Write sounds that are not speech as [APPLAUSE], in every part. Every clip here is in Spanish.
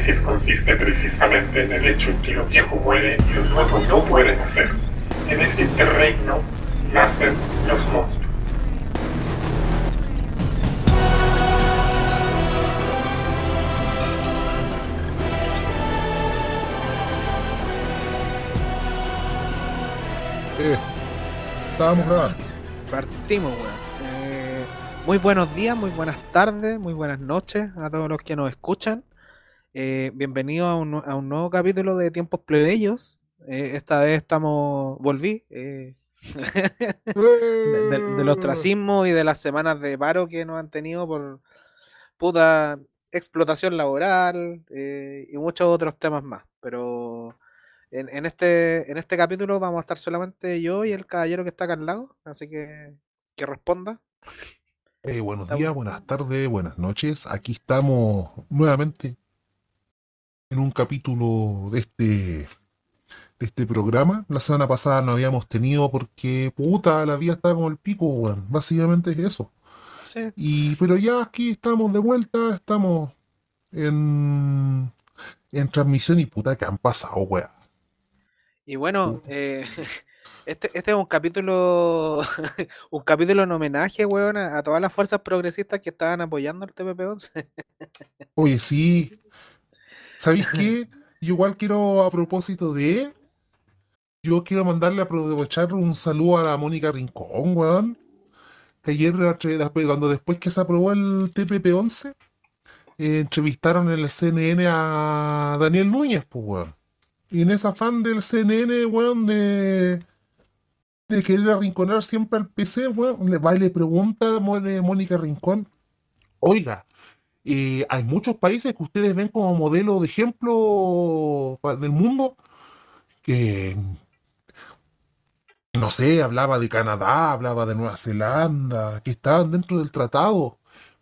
crisis consiste precisamente en el hecho en que lo viejo muere y lo nuevo no puede nacer. En ese terreno nacen los monstruos. Eh, estábamos grabando. Partimos, weón. Eh, muy buenos días, muy buenas tardes, muy buenas noches a todos los que nos escuchan. Eh, bienvenidos a un, a un nuevo capítulo de Tiempos Plebeyos. Eh, esta vez estamos, volví, eh, [LAUGHS] de- del, del ostracismo y de las semanas de paro que nos han tenido por puta explotación laboral eh, y muchos otros temas más. Pero en, en este, en este capítulo vamos a estar solamente yo y el caballero que está acá al lado, así que que responda. Buenos días, buenas tardes, buenas noches. Aquí estamos nuevamente en un capítulo de este, de este programa. La semana pasada no habíamos tenido porque, puta, la vida estaba como el pico, weón. Básicamente es eso. Sí, Y, pero ya aquí estamos de vuelta, estamos en, en transmisión y puta que han pasado, weón. Y bueno, eh, [LAUGHS] este, este es un capítulo, [LAUGHS] un capítulo en homenaje, weón, a, a todas las fuerzas progresistas que estaban apoyando al TPP-11. [LAUGHS] Oye, sí. ¿Sabéis qué? Yo igual quiero, a propósito de. Yo quiero mandarle a aprovechar un saludo a la Mónica Rincón, weón. Que ayer, cuando después que se aprobó el TPP-11, eh, entrevistaron en el CNN a Daniel Núñez, pues, weón. Y en ese afán del CNN, weón, de, de querer arrinconar siempre al PC, weón, le va y le pregunta a Mónica Rincón, oiga, eh, hay muchos países que ustedes ven como modelo de ejemplo del mundo que, no sé, hablaba de Canadá, hablaba de Nueva Zelanda, que estaban dentro del tratado.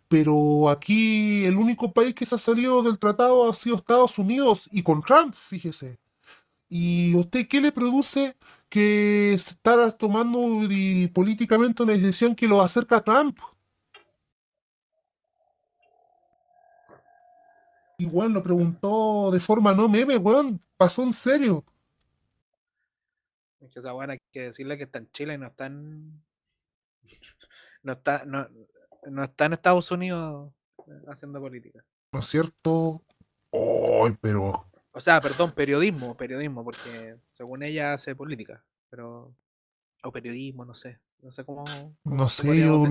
Pero aquí el único país que se ha salido del tratado ha sido Estados Unidos y con Trump, fíjese. ¿Y usted qué le produce que se estará tomando políticamente una decisión que lo acerca a Trump? Y weón lo preguntó de forma no meme, weón. Pasó en serio. Es que esa weón hay que decirle que está en Chile y no está en, no está, no, no está en Estados Unidos eh, haciendo política. ¿No es cierto? Ay, pero. O sea, perdón, periodismo, periodismo, porque según ella hace política, pero o periodismo, no sé, no sé cómo, No sé, yo.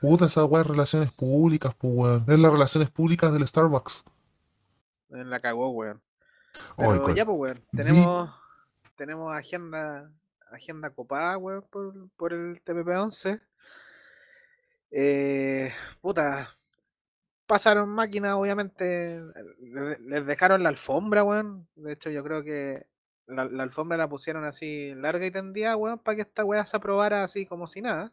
Puta, esa weá de relaciones públicas, pues weón. Es las relaciones públicas del Starbucks. Eh, La cagó, weón. Pero ya, pues, weón. Sí. Tenemos, tenemos agenda, agenda copada, weón, por, por el TPP-11. Eh, puta, pasaron máquinas, obviamente. le- Les dejaron la alfombra, weón. De hecho, yo creo que la, la alfombra la pusieron así larga y tendida, weón, para que esta weá se aprobara así como si nada.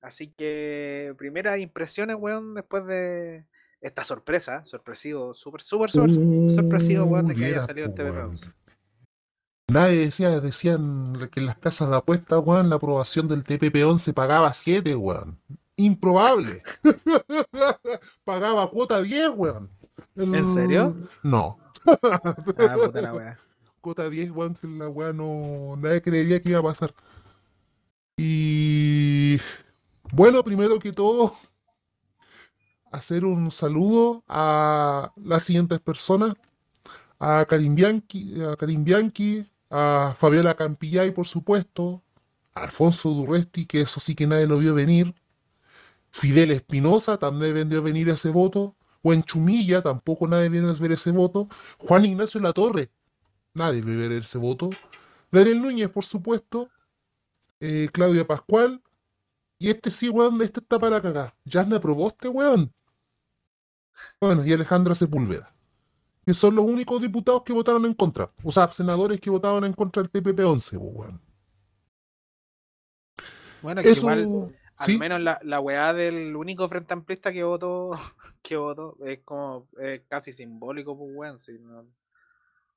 Así que, primeras impresiones, weón, después de esta sorpresa, sorpresivo, súper, súper, súper sorpresivo, weón, de que haya salido weón. TPP-11. Nadie decía, decían que en las casas de apuestas, weón, la aprobación del TPP-11 pagaba 7, weón. Improbable. [LAUGHS] pagaba cuota 10, weón. ¿En serio? No. Ah, puta la weá. [LAUGHS] Cuota 10, weón, que la weá no. Nadie creería que iba a pasar. Y. Bueno, primero que todo, hacer un saludo a las siguientes personas: a Karim Bianchi, a, a Fabiola Campillay, por supuesto, a Alfonso Durresti, que eso sí que nadie lo vio venir. Fidel Espinosa también vendió venir ese voto. Buen Chumilla, tampoco nadie viene a ver ese voto. Juan Ignacio Latorre, nadie vio ver ese voto. Daniel Núñez, por supuesto. Eh, Claudia Pascual. Y este sí, weón, este está para cagar. Jasna Proboste, weón. Bueno, y Alejandra Sepúlveda. Que son los únicos diputados que votaron en contra. O sea, senadores que votaron en contra del TPP-11, pues. Bueno, es que Eso. igual, al ¿sí? menos la, la weá del único frente amplista que votó, [LAUGHS] que votó, es como es casi simbólico, pues weón, si no,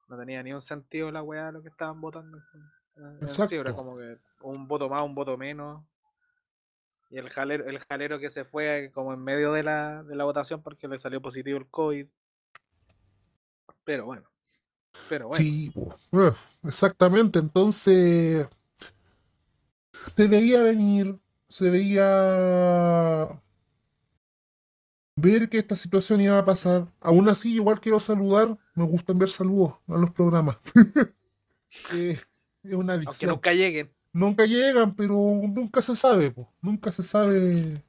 no tenía ni un sentido la weá lo que estaban votando. Eh, en sí, era Exacto. como que un voto más, un voto menos. Y el jalero, el jalero que se fue como en medio de la, de la votación porque le salió positivo el COVID. pero bueno. Pero bueno. Sí. Eh, exactamente. Entonces, se veía venir, se veía ver que esta situación iba a pasar. Aún así, igual quiero saludar, me gusta enviar saludos a los programas. [LAUGHS] Eh, es una Aunque adicción. nunca lleguen. Nunca llegan, pero nunca se sabe, po. Nunca se sabe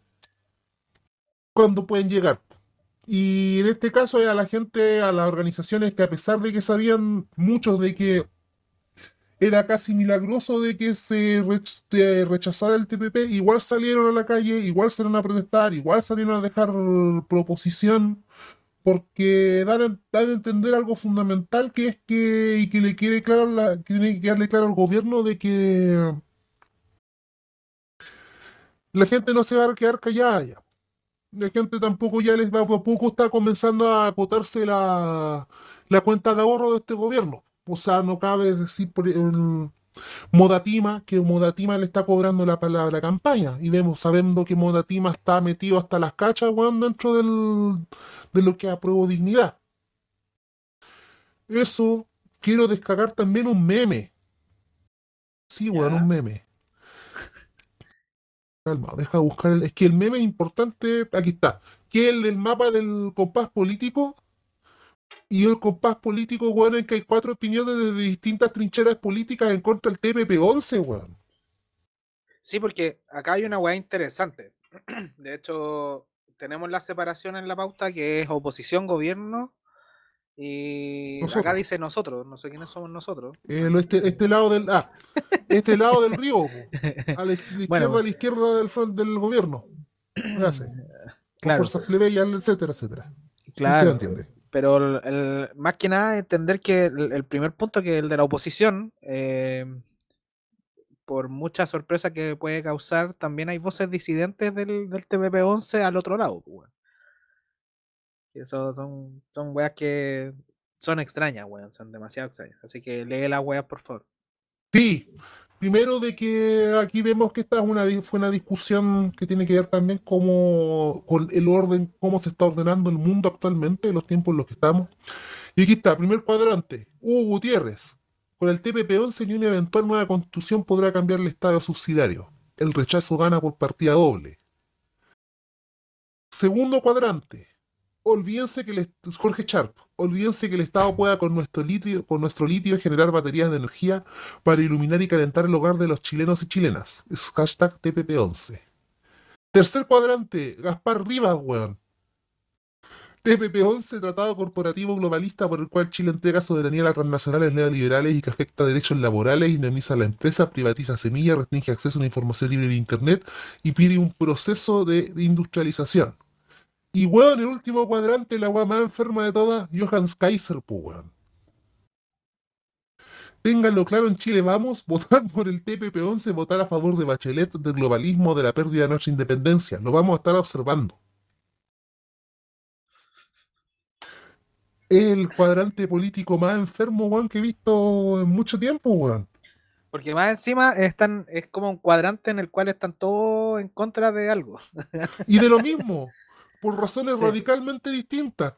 cuándo pueden llegar. Y en este caso a la gente, a las organizaciones que a pesar de que sabían muchos de que era casi milagroso de que se rechazara el TPP, igual salieron a la calle, igual salieron a protestar, igual salieron a dejar proposición, porque dan, a- dan a entender algo fundamental que es que, y que le quede claro, la, que tiene que quedarle claro al gobierno de que la gente no se va a quedar callada ya. La gente tampoco ya les va, a poco está comenzando a agotarse la, la cuenta de ahorro de este gobierno. O sea, no cabe decir por Modatima que Modatima le está cobrando la, la, la campaña. Y vemos, sabiendo que Modatima está metido hasta las cachas, weón, dentro del, de lo que apruebo dignidad. Eso, quiero descargar también un meme. Sí, weón, un meme. Calma, deja buscar el. Es que el meme es importante. Aquí está. Que el del mapa del compás político. Y el compás político, weón, en que hay cuatro opiniones de distintas trincheras políticas en contra del TPP-11, weón. Sí, porque acá hay una weá interesante. [CLEARS THROAT] De hecho, tenemos la separación en la pauta que es oposición, gobierno. Y acá dice nosotros, no sé quiénes somos nosotros. El- este, este lado del. Ah, este lado del río. [LAUGHS] A la, Bueno. izquierda, a la izquierda del del gobierno. Gracias. Con Claro, fuerzas plebeyas, etcétera, etcétera. Usted claro. entiende. Pero el- más que nada entender que el, primer punto, que el de la oposición, eh, por mucha sorpresa que puede causar, también hay voces disidentes del, del TPP-11 al otro lado. pues, eso son, son weas que son extrañas, weón, son demasiado extrañas. Así que lee las weas, por favor. Sí, primero de que aquí vemos que esta es una, fue una discusión que tiene que ver también como, con el orden, cómo se está ordenando el mundo actualmente, los tiempos en los que estamos. Y aquí está, primer cuadrante, Hugo Gutiérrez. Con el TPP-11 ni una eventual nueva constitución podrá cambiar el estado subsidiario. El rechazo gana por partida doble. Segundo cuadrante, olvídense que el Jorge Sharp, olvídense que el Estado pueda con nuestro litio, con nuestro litio generar baterías de energía para iluminar y calentar el hogar de los chilenos y chilenas. Es hashtag TPP11. Tercer cuadrante, Gaspar Rivas, weón. TPP-11, Tratado Corporativo Globalista por el cual Chile entrega soberanía a las transnacionales neoliberales y que afecta derechos laborales, indemniza a la empresa, privatiza semillas, restringe acceso a una información libre de Internet y pide un proceso de industrialización. Y weón, el último cuadrante, la weá más enferma de todas, Johannes Kaiser, pues weón. Ténganlo claro, en Chile vamos, [LAUGHS] votar por el TPP-11, votar a favor de Bachelet, del globalismo, de la pérdida de nuestra independencia. Lo vamos a estar observando. El cuadrante político más enfermo, weón, que he visto en mucho tiempo, weón. Porque más encima están, es como un cuadrante en el cual están todos en contra de algo. Y de lo mismo, por razones Sí. radicalmente distintas.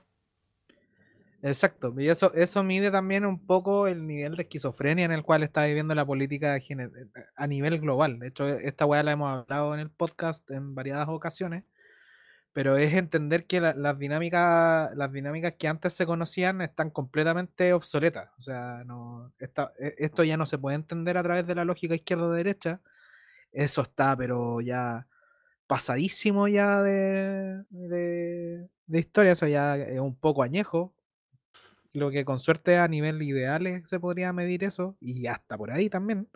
Exacto, y eso, eso mide también un poco el nivel de esquizofrenia en el cual está viviendo la política a nivel global. De hecho, esta weá la hemos hablado en el podcast en variadas ocasiones, pero es entender que la- las dinámicas, las dinámicas que antes se conocían están completamente obsoletas. O sea, no, esta- e- esto ya no se puede entender a través de la lógica izquierda-derecha. Eso está, pero ya pasadísimo ya de, de, de historia, eso ya es un poco añejo. Lo que con suerte a nivel ideales se podría medir eso, y hasta por ahí también.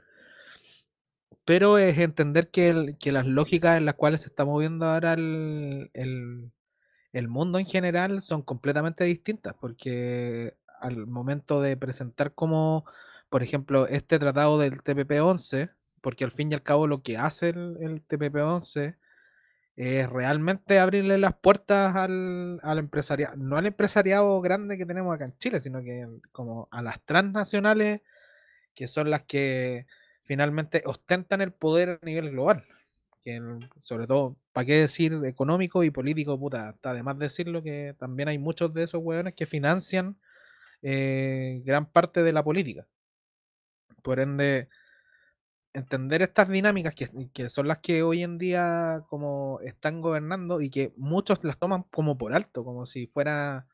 Pero es entender que, que las lógicas en las cuales se está moviendo ahora el, el- el mundo en general son completamente distintas, porque al momento de presentar como, por ejemplo, este tratado del TPP-11, porque al fin y al cabo lo que hace el, el TPP-11 es realmente abrirle las puertas al, al empresariado, no al empresariado grande que tenemos acá en Chile, sino que como a las transnacionales, que son las que finalmente ostentan el poder a nivel global. Que sobre todo, ¿para qué decir económico y político? Puta, está de decirlo que también hay muchos de esos hueones que financian eh, gran parte de la política. Por ende, entender estas dinámicas que, que, son las que hoy en día como están gobernando y que muchos las toman como por alto, como si fuera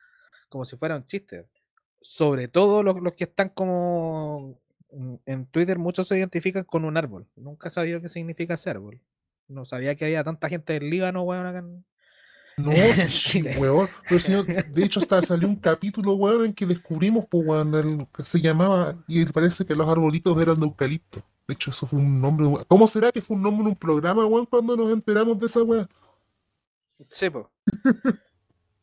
como si fuera un chiste. Sobre todo los, los que están como en Twitter, muchos se identifican con un árbol. Nunca sabía qué significa ese árbol. No sabía que había tanta gente del Líbano, weón, acá en, no, [LAUGHS] sí, weón. Pero señor, de hecho, hasta salió un capítulo, weón, en que descubrimos, pues, weón, el, que se llamaba, y parece que los arbolitos eran de eucalipto. De hecho, eso fue un nombre. ¿Cómo será que fue un nombre en un programa, weón, cuando nos enteramos de esa weón? Sí, pues. [LAUGHS]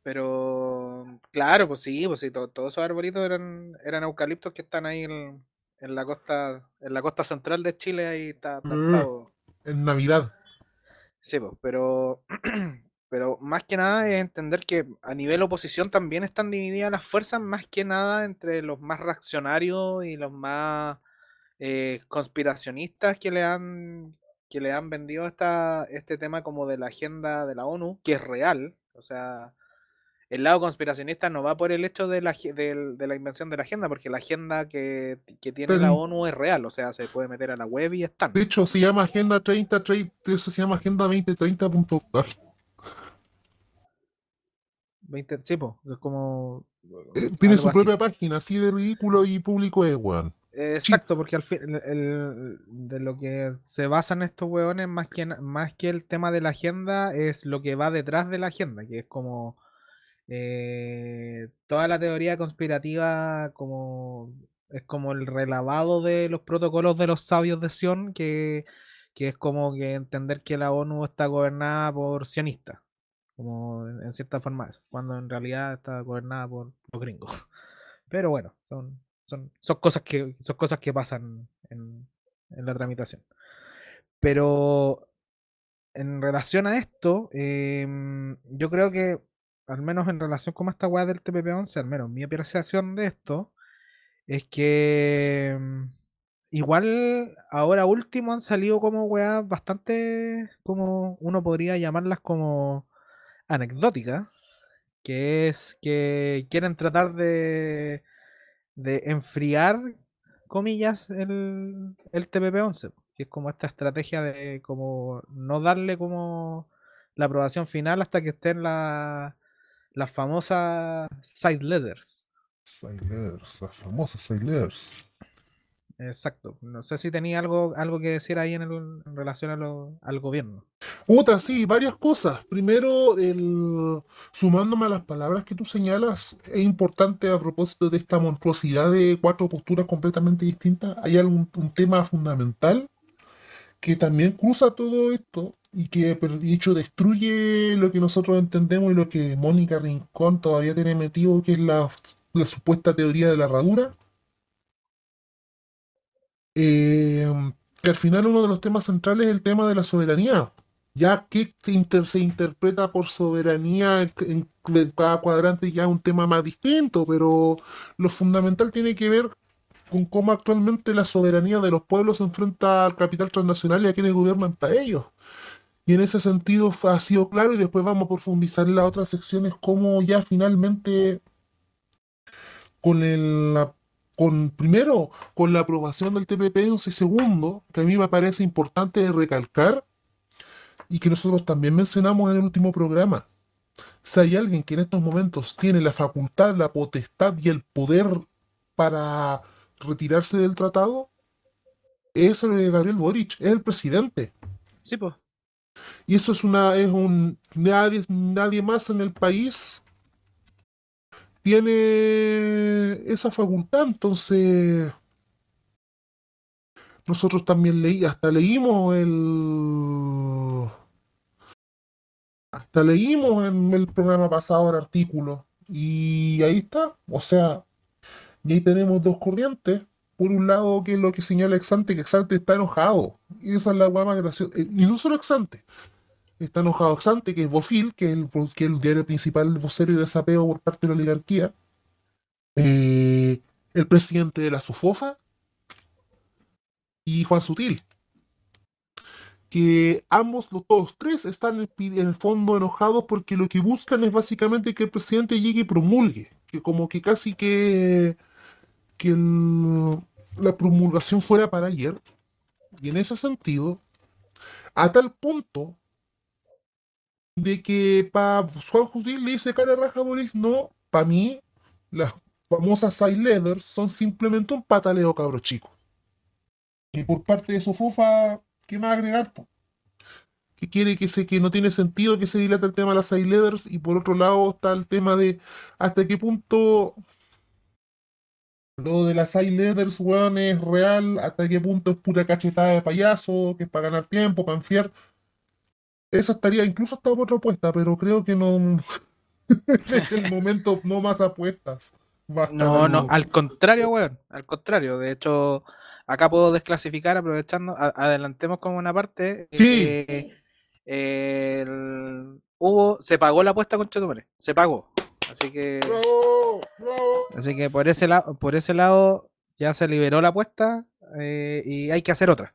Pero, claro, pues sí, pues sí, todos esos arbolitos eran, eran eucaliptos que están ahí en, en, la costa en la costa central de Chile, ahí está mm, plantado. en Navidad. Sí, pues, pero [CLEARS THROAT] Pero más que nada es entender que a nivel oposición también están divididas las fuerzas, más que nada entre los más reaccionarios y los más eh, conspiracionistas que le han que le han vendido esta, este tema como de la agenda de la ONU, que es real. O sea, el lado conspiracionista no va por el hecho de la, de, la invención de la agenda, porque la agenda que, tiene la ONU es real, o sea, se puede meter a la web y están. De hecho, se llama Agenda 30, eso se llama Agenda 2030. sí, es como. Eh, tiene su propia página, así de ridículo y público es, weón. Exacto, porque al fin, el, de lo que se basan estos weones, más que, más que el tema de la agenda, es lo que va detrás de la agenda, que es como eh, toda la teoría conspirativa, como es como el relavado de los protocolos de los sabios de Sion, que, que es como que entender que la ONU está gobernada por sionistas como en, cierta forma cuando en realidad está gobernada por los gringos. [LAUGHS] Pero bueno, son, son, son cosas que son cosas que pasan en, la tramitación. Pero en relación a esto, em, yo creo que, al menos en relación con esta weá del TPP-11, al menos mi apreciación de esto, es que em, igual ahora último han salido como weá bastante, como uno podría llamarlas como anecdótica, que es que quieren tratar de, de enfriar, comillas, el, el TPP-11, que es como esta estrategia de como no darle como la aprobación final hasta que estén las famosas side letters. Side letters, las famosas side letters. Exacto. No sé si tenía algo, algo que decir ahí en, relación al gobierno. Puta, sí, varias cosas. Primero, el, sumándome a las palabras que tú señalas, es importante a propósito de esta monstruosidad de cuatro posturas completamente distintas, hay algún un tema fundamental que también cruza todo esto y que, dicho, destruye lo que nosotros entendemos y lo que Mónica Rincón todavía tiene metido, que es la, la supuesta teoría de la herradura eh, que al final uno de los temas centrales es el tema de la soberanía. Ya que se, interpreta por soberanía en, cada cuadrante ya es un tema más distinto, pero lo fundamental tiene que ver con cómo actualmente la soberanía de los pueblos se enfrenta al capital transnacional y a quienes gobiernan para ellos. Y en ese sentido ha sido claro y después vamos a profundizar en las otras secciones cómo ya finalmente con el, la con primero con la aprobación del TPP-11 y segundo, que a mí me parece importante recalcar y que nosotros también mencionamos en el último programa. Si hay alguien que en estos momentos tiene la facultad, la potestad y el poder para retirarse del tratado, es Gabriel Boric, es el presidente. Sí, pues. Y eso es una, es un nadie, nadie más en el país tiene esa facultad, entonces nosotros también leí, hasta leímos el hasta leímos en el programa pasado el artículo y ahí está, o sea, y ahí tenemos dos corrientes. Por un lado, que es lo que señala Exante, que Exante está enojado. Y esa es la más graciosa. Eh, y no solo Exante está enojado Xante, que es Bofil, que es el, diario principal vocero y desapego por parte de la oligarquía, eh, el presidente de la SUFOFA y Juan Sutil. Que ambos, los todos tres, están en el fondo enojados porque lo que buscan es básicamente que el presidente llegue y promulgue. que como que casi que, que la promulgación fuera para ayer. Y en ese sentido, a tal punto de que para Juan José le dice cara raja Boris, no, para mí las famosas side leathers son simplemente un pataleo cabro chico. Y por parte de Sofofa, ¿qué más agregar? po? Que quiere que se, que no tiene sentido que se dilate el tema de las side leathers y por otro lado está el tema de hasta qué punto lo de las side leathers, weón, es real, hasta qué punto es pura cachetada de payaso, que es para ganar tiempo, para enfiar. Esa estaría incluso hasta otra apuesta, pero creo que no. [LAUGHS] en el momento no más apuestas. Basta No, no, al contrario, weón. Al contrario. De hecho, acá puedo desclasificar aprovechando. a- adelantemos como una parte. Sí. eh, el- hubo, se pagó la apuesta con Chetumare. Se pagó. Así que, ¡Bravo! ¡Bravo! así que por ese lado, por ese lado ya se liberó la apuesta eh, y hay que hacer otra.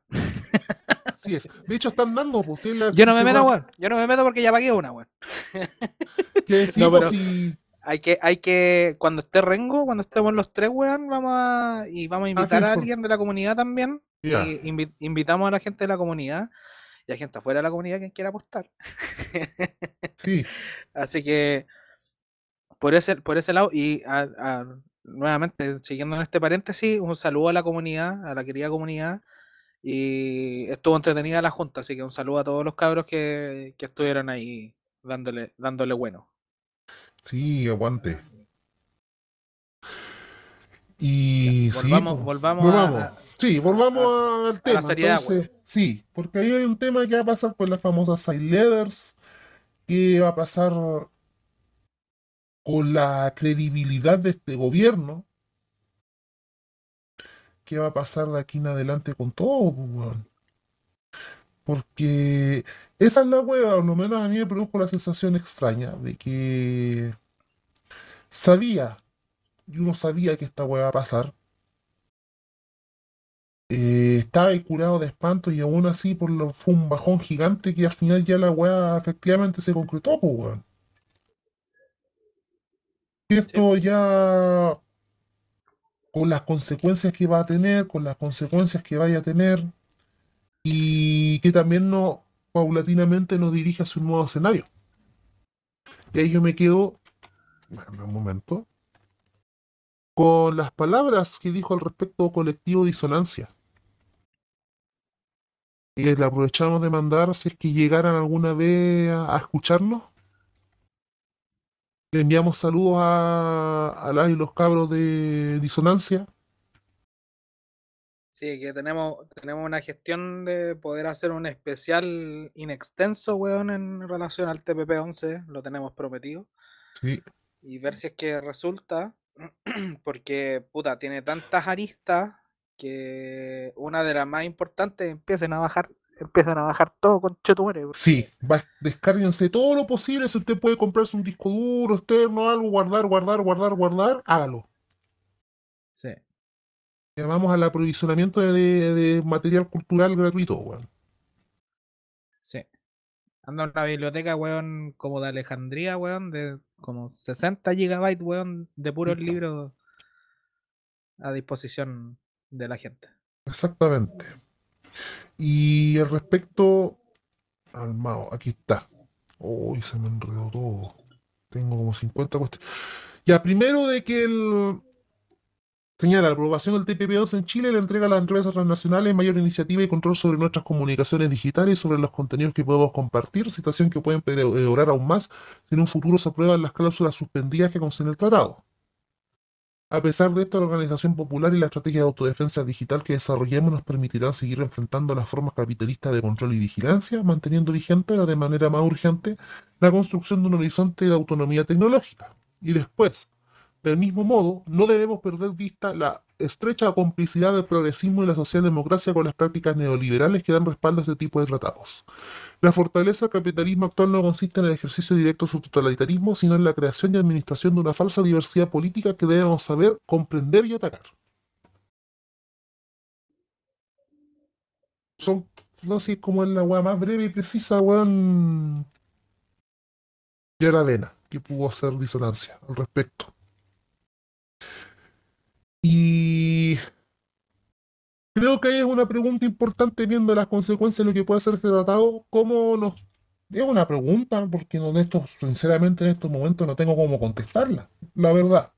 Así es. De hecho, están dando, pues. sí, la- Yo no si me meto, weón. Yo no me meto porque ya pagué una, weón. [LAUGHS] No, pues, pero- sí. Hay que, hay que, cuando esté Rengo, cuando estemos los tres, weón, vamos a, y vamos a invitar a alguien de la comunidad también. Y invi- invitamos a la gente de la comunidad y a gente afuera de la comunidad que quiera apostar. [LAUGHS] Sí. Así que por ese, por ese lado, y a- a- nuevamente, siguiendo en este paréntesis, un saludo a la comunidad, a la querida comunidad. Y estuvo entretenida la junta, así que un saludo a todos los cabros que, que estuvieron ahí dándole, dándole bueno. Sí, aguante. Y sí, volvamos, pues, volvamos, volvamos. a- Sí, volvamos al tema. seriedad, Entonces, sí, porque ahí hay un tema que va a pasar con las famosas side leathers, que va a pasar con la credibilidad de este gobierno, qué va a pasar de aquí en adelante con todo, weón. Porque esa es la hueva, lo menos a mí me produjo la sensación extraña de que sabía, y uno sabía que esta hueva iba a pasar. Eh, estaba curado de espanto y aún así por lo, fue un bajón gigante que al final ya la hueá efectivamente se concretó, pues, weón. Y esto ya con las consecuencias que va a tener, con las consecuencias que vaya a tener, y que también no, paulatinamente nos dirige hacia un nuevo escenario. Y ahí yo me quedo, un momento, con las palabras que dijo al respecto colectivo Disonancia. Y la aprovechamos de mandar si es que llegaran alguna vez a escucharnos. Le enviamos saludos a, a las y los cabros de Disonancia. Sí, que tenemos, tenemos una gestión de poder hacer un especial inextenso, weón, en relación al TPP-11, lo tenemos prometido, Sí, y ver si es que resulta, [CLEARS THROAT] porque, puta, tiene tantas aristas que una de las más importantes empiecen a bajar, empiezan a bajar todo con chetumare. sí, va, descárguense todo lo posible. Si usted puede comprarse un disco duro externo, algo, guardar, guardar, guardar, guardar, hágalo. Sí. Llamamos al aprovisionamiento de, de- de material cultural gratuito, weón. Sí. Anda en una biblioteca, weón, como de Alejandría, weón, de como 60 gigabytes, weón, de puros libros a disposición de la gente. Exactamente. Y al respecto al Mao, aquí está. Uy, se me enredó todo. Tengo como 50 cuestiones. Ya, primero de que el. Señala, la aprobación del TPP-11 en Chile le entrega a las empresas transnacionales mayor iniciativa y control sobre nuestras comunicaciones digitales y sobre los contenidos que podemos compartir, situación que pueden empeorar aún más si en un futuro se aprueban las cláusulas suspendidas que contiene el tratado. A pesar de esto, la organización popular y la estrategia de autodefensa digital que desarrollemos nos permitirán seguir enfrentando las formas capitalistas de control y vigilancia, manteniendo vigente de manera más urgente la construcción de un horizonte de autonomía tecnológica. Y después, del mismo modo, no debemos perder vista la estrecha complicidad del progresismo y la socialdemocracia con las prácticas neoliberales que dan respaldo a este tipo de tratados. La fortaleza del capitalismo actual no consiste en el ejercicio directo de su totalitarismo, sino en la creación y administración de una falsa diversidad política que debemos saber comprender y atacar. Son, no sé, como es la weá más breve y precisa, weón. Y la vena que pudo hacer disonancia al respecto. Y creo que ahí es una pregunta importante viendo las consecuencias de lo que puede ser tratado, cómo nos... Es una pregunta, porque en estos, sinceramente en estos momentos no tengo cómo contestarla, la verdad.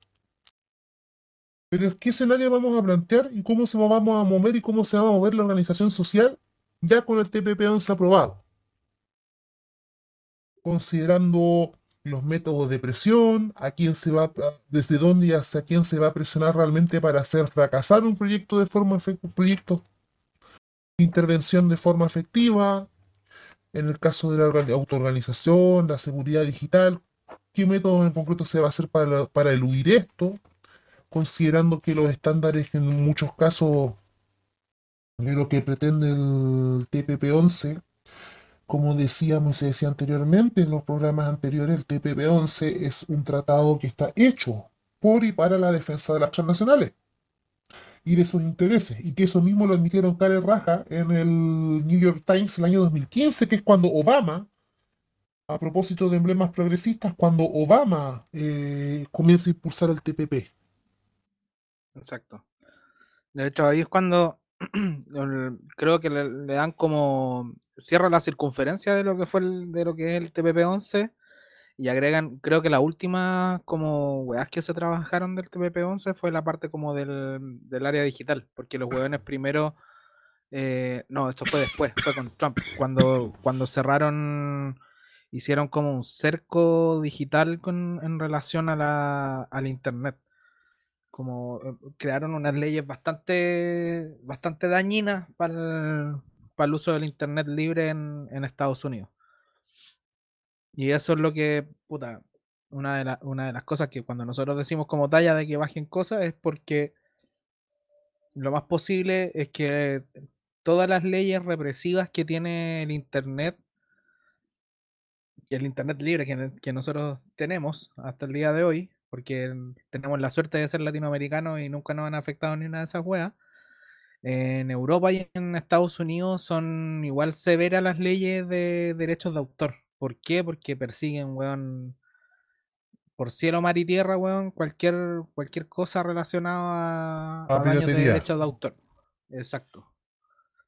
Pero ¿qué escenario vamos a plantear y cómo se vamos a mover y cómo se va a mover la organización social ya con el TPP-11 aprobado? Considerando los métodos de presión, a quién se va, desde dónde y hacia quién se va a presionar realmente para hacer fracasar un proyecto de forma un proyecto intervención de forma efectiva, en el caso de la autoorganización, la seguridad digital, qué método en concreto se va a hacer para, para eludir esto, considerando que los estándares en muchos casos de lo que pretende el TPP-11 como decíamos y se decía anteriormente en los programas anteriores, el TPP-11 es un tratado que está hecho por y para la defensa de las transnacionales y de sus intereses, y que eso mismo lo admitieron cara raja en el New York Times el año 2015, que es cuando Obama, a propósito de emblemas progresistas, cuando Obama eh, comienza a impulsar el TPP. Exacto. De hecho, ahí es cuando [CLEARS THROAT] creo que le, dan como cierra la circunferencia de lo que fue el, de lo que es el TPP-11 y agregan, creo que la última como weas que se trabajaron del TPP-11 fue la parte como del, área digital, porque los [LAUGHS] hueones primero eh, no, esto fue después, fue con Trump, cuando, cuando cerraron, hicieron como un cerco digital con, en relación a la, al Internet como eh, crearon unas leyes bastante, bastante dañinas para el, para el uso del Internet libre en, Estados Unidos. Y eso es lo que, puta, una de, una de las cosas que cuando nosotros decimos como talla de que bajen cosas es porque lo más posible es que todas las leyes represivas que tiene el Internet, el Internet libre que, que nosotros tenemos hasta el día de hoy, porque tenemos la suerte de ser latinoamericanos y nunca nos han afectado ni una de esas weas. En Europa y en Estados Unidos son igual severas las leyes de derechos de autor. ¿Por qué? Porque persiguen, weón, por cielo, mar y tierra, weón, cualquier, cualquier cosa relacionada a, daños de derechos de autor. Exacto.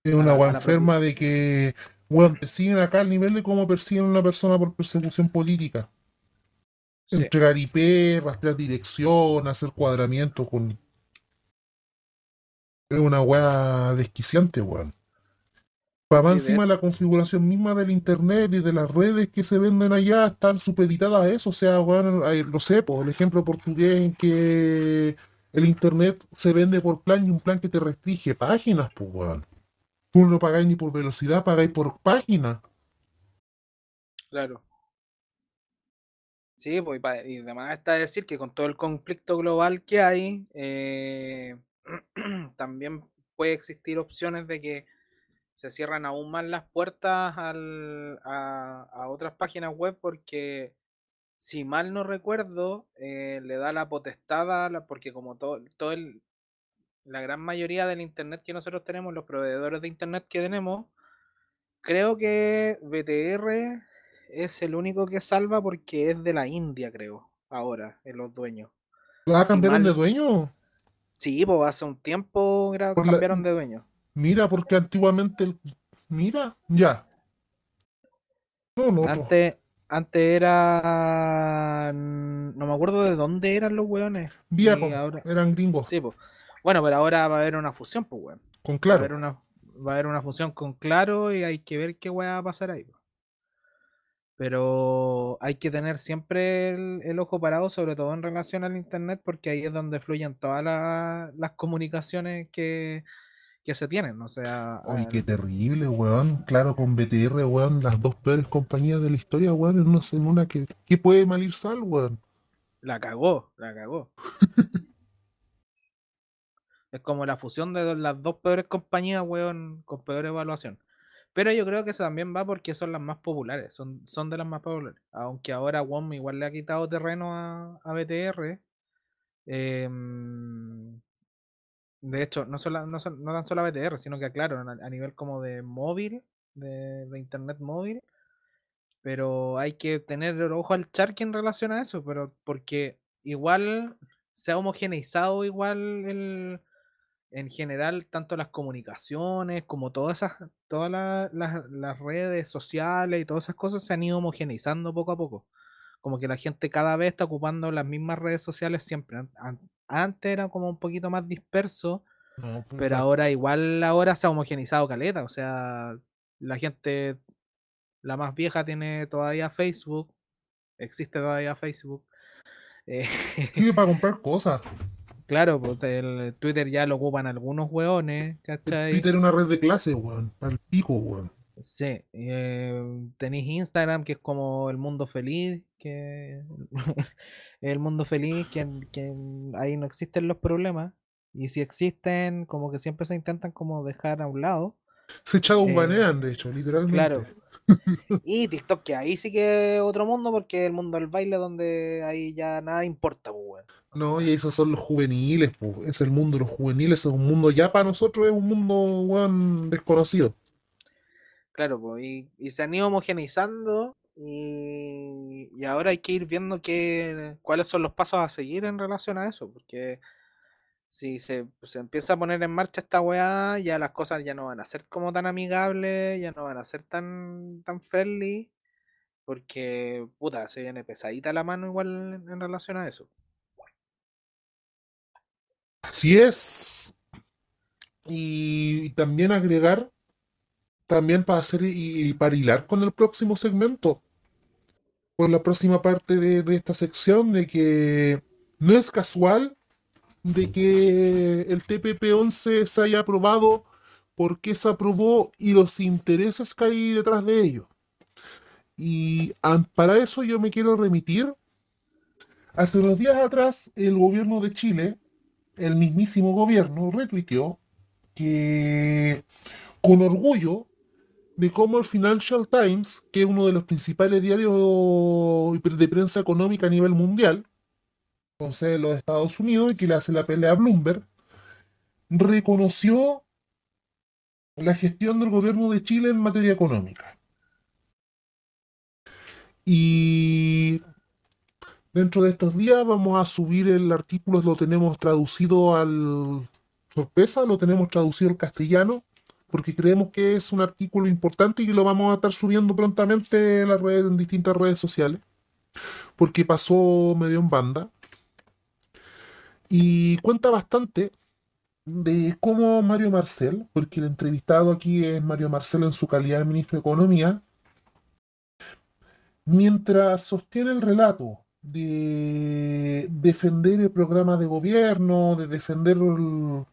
Es una weón enferma de que, weón, persiguen acá al nivel de cómo persiguen a una persona por persecución política. Entregar IP, rastrear dirección, hacer cuadramiento con. Es una weá desquiciante, weón. Para encima la configuración misma del internet y de las redes que se venden allá están supeditadas a eso. O sea, weón, lo sé, por el ejemplo portugués en que el internet se vende por plan y un plan que te restringe páginas, pues, weón. Tú no pagáis ni por velocidad, pagáis por página. Claro. Sí, pues, y además está decir que con todo el conflicto global que hay, eh, [CLEARS THROAT] también puede existir opciones de que se cierran aún más las puertas al, a, otras páginas web porque si mal no recuerdo, eh, le da la potestad a la, porque como todo, todo el, la gran mayoría del internet que nosotros tenemos, los proveedores de internet que tenemos, creo que BTR es el único que salva porque es de la India, creo, ahora, en los dueños. ¿La cambiaron de dueño? Sí, pues hace un tiempo cambiaron de dueño. Mira, porque antiguamente. Mira, ya. No, no. Antes, antes era. No me acuerdo de dónde eran los weones. ahora... eran gringos. Sí, pues. Bueno, pero ahora va a haber una fusión, pues, weón. Con claro. Va a haber una, va a haber una fusión con claro y hay que ver qué weón va a pasar ahí. Pero hay que tener siempre el, ojo parado, sobre todo en relación al Internet, porque ahí es donde fluyen todas las comunicaciones que, se tienen. O sea. Ay, qué terrible, weón. Claro, con BTR, weón, las dos peores compañías de la historia, weón, en una, en una que, ¿qué puede mal ir sal, weón. La cagó, la cagó. [LAUGHS] es como la fusión de las dos peores compañías, weón, con peor evaluación. Pero yo creo que eso también va porque son las más populares, son, son de las más populares. Aunque ahora WOM igual le ha quitado terreno a, a BTR. Em, de hecho, no, solo, no, no, tan solo a BTR, sino que claro, a, nivel como de móvil, de, internet móvil. Pero hay que tener ojo al charque en relación a eso, pero porque igual se ha homogeneizado igual el, en general, tanto las comunicaciones como todas esas, todas las, las- las redes sociales y todas esas cosas se han ido homogeneizando poco a poco. Como que la gente cada vez está ocupando las mismas redes sociales siempre. An- an- Antes era como un poquito más disperso, No, pues, pero ah, ahora igual ahora se ha homogeneizado caleta. O sea, la gente, la más vieja tiene todavía Facebook, existe todavía Facebook. eh, sirve para comprar [LAUGHS] cosas. Claro, pues el Twitter ya lo ocupan algunos hueones, ¿cachai? Twitter es una red de clase, weón. Para el pico, weón. Sí, eh, tenéis Instagram, que es como el mundo feliz, que [LAUGHS] el mundo feliz, que, que ahí no existen los problemas, y si existen, como que siempre se intentan como dejar a un lado. Se echaron Eh, banean, de hecho, literalmente. Claro. [LAUGHS] Y TikTok, que ahí sí que es otro mundo, porque es el mundo del baile donde ahí ya nada importa, pues, weón. No, y esos son los juveniles, pues. Es el mundo de los juveniles, es un mundo ya para nosotros es un mundo, weón, desconocido. Claro, pues, y, y se han ido homogeneizando y, y ahora hay que ir viendo qué, cuáles son los pasos a seguir en relación a eso, porque si se, se empieza a poner en marcha esta weá, ya las cosas ya no van a ser como tan amigables, ya no van a ser tan, tan friendly, porque, puta, se viene pesadita la mano igual en, en relación a eso. Así es. Y también agregar, también para hacer y, y para hilar con el próximo segmento, con la próxima parte de, de esta sección, de que no es casual de que el TPP-11 se haya aprobado, por qué se aprobó y los intereses que hay detrás de ello. Y para eso yo me quiero remitir. Hace unos días atrás, el gobierno de Chile, el mismísimo gobierno, retuiteó que con orgullo de cómo el Financial Times, que es uno de los principales diarios de prensa económica a nivel mundial, con sede los Estados Unidos y que le hace la pelea a Bloomberg, reconoció la gestión del gobierno de Chile en materia económica. Y dentro de estos días vamos a subir el artículo, lo tenemos traducido al... Sorpresa, lo tenemos traducido al castellano, porque creemos que es un artículo importante y que lo vamos a estar subiendo prontamente en, las redes, en distintas redes sociales, porque pasó medio en banda. Y cuenta bastante de cómo Mario Marcel, porque el entrevistado aquí es Mario Marcel en su calidad de ministro de Economía, mientras sostiene el relato de defender el programa de gobierno, de defender el,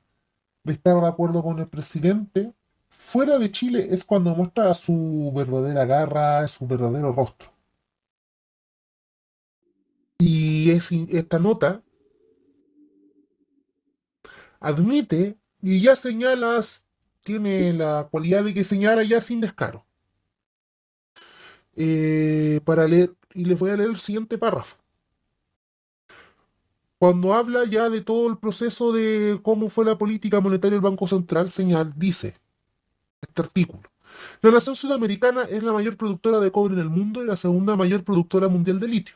de estar de acuerdo con el presidente, fuera de Chile es cuando muestra su verdadera garra, su verdadero rostro. Y es, esta nota admite y ya señalas, tiene la cualidad de que señala ya sin descaro. Eh, para leer, y les voy a leer el siguiente párrafo. Cuando habla ya de todo el proceso de cómo fue la política monetaria del Banco Central, señal, dice este artículo. La nación sudamericana es la mayor productora de cobre en el mundo y la segunda mayor productora mundial de litio.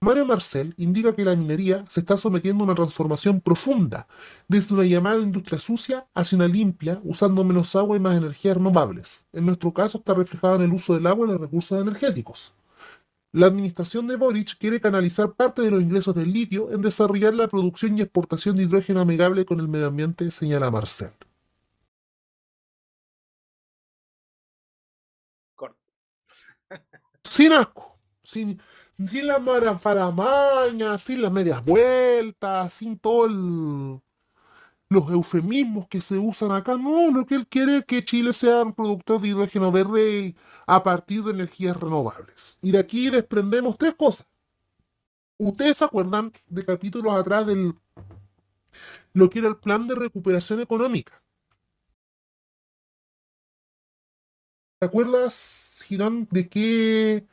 Mario Marcel indica que la minería se está sometiendo a una transformación profunda, desde una llamada industria sucia hacia una limpia, usando menos agua y más energías renovables. En nuestro caso está reflejado en el uso del agua y los recursos energéticos. La administración de Boric quiere canalizar parte de los ingresos del litio en desarrollar la producción y exportación de hidrógeno amigable con el medio ambiente, señala Marcel. Sin asco, sin, sin las faramañas, sin las medias vueltas, sin todos los eufemismos que se usan acá. No, lo que él quiere es que Chile sea un productor de hidrógeno verde a partir de energías renovables. Y de aquí desprendemos tres cosas. Ustedes se acuerdan de capítulos atrás del lo que era el plan de recuperación económica. ¿Te acuerdas, Girón, de qué,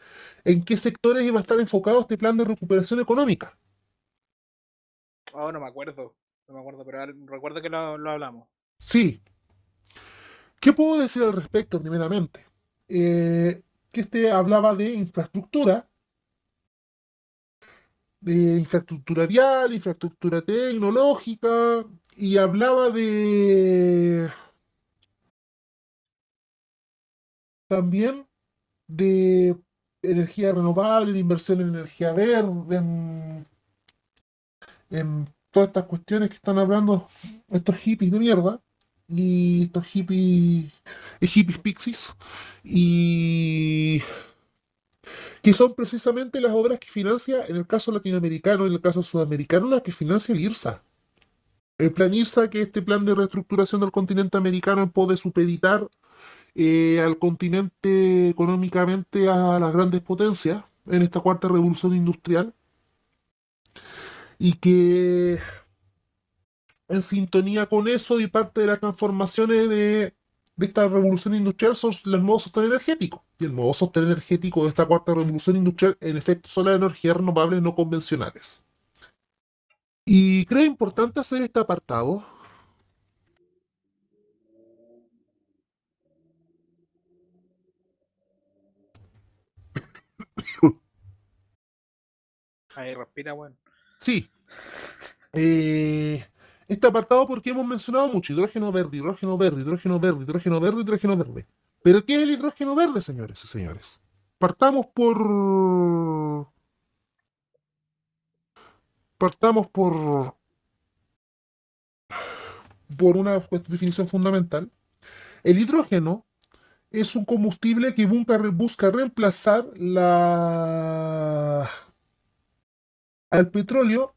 en qué sectores iba a estar enfocado este plan de recuperación económica? Oh, no me acuerdo. No me acuerdo, pero recuerdo que lo, lo hablamos. Sí. ¿Qué puedo decir al respecto, primeramente? Eh, que este hablaba de infraestructura, de infraestructura vial, infraestructura tecnológica, y hablaba de también de energía renovable, inversión en energía verde, en, todas estas cuestiones que están hablando estos hippies de mierda y estos hippies, hippies pixies y que son precisamente las obras que financia, en el caso latinoamericano, en el caso sudamericano, las que financia el IRSA. El plan IRSA, que es este plan de reestructuración del continente americano en pos de supeditar eh, al continente económicamente a las grandes potencias en esta cuarta revolución industrial y que en sintonía con eso y parte de las transformaciones de, esta revolución industrial son el modo sostén energético. Y el modo sostén energético de esta cuarta revolución industrial, en efecto, son las energías renovables no convencionales. Y creo importante hacer este apartado [LAUGHS] Ahí respira, bueno. Sí. Eh, este apartado porque hemos mencionado mucho hidrógeno verde, hidrógeno verde, hidrógeno verde, hidrógeno verde, hidrógeno verde. Pero ¿qué es el hidrógeno verde, señores y señores? Partamos por... Partamos por... Por una definición fundamental. El hidrógeno es un combustible que busca reemplazar la al petróleo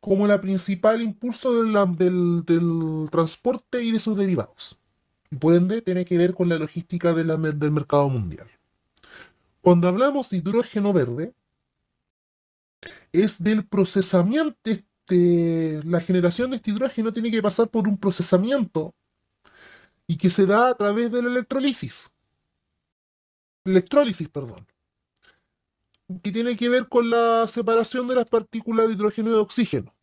como la principal impulso del, transporte y de sus derivados. Y por ende, tiene que ver con la logística del mercado mundial. Cuando hablamos de hidrógeno verde, es del procesamiento, este, la generación de este hidrógeno tiene que pasar por un procesamiento y que se da a través de la electrólisis. Electrólisis, perdón que tiene que ver con la separación de las partículas de hidrógeno y de oxígeno.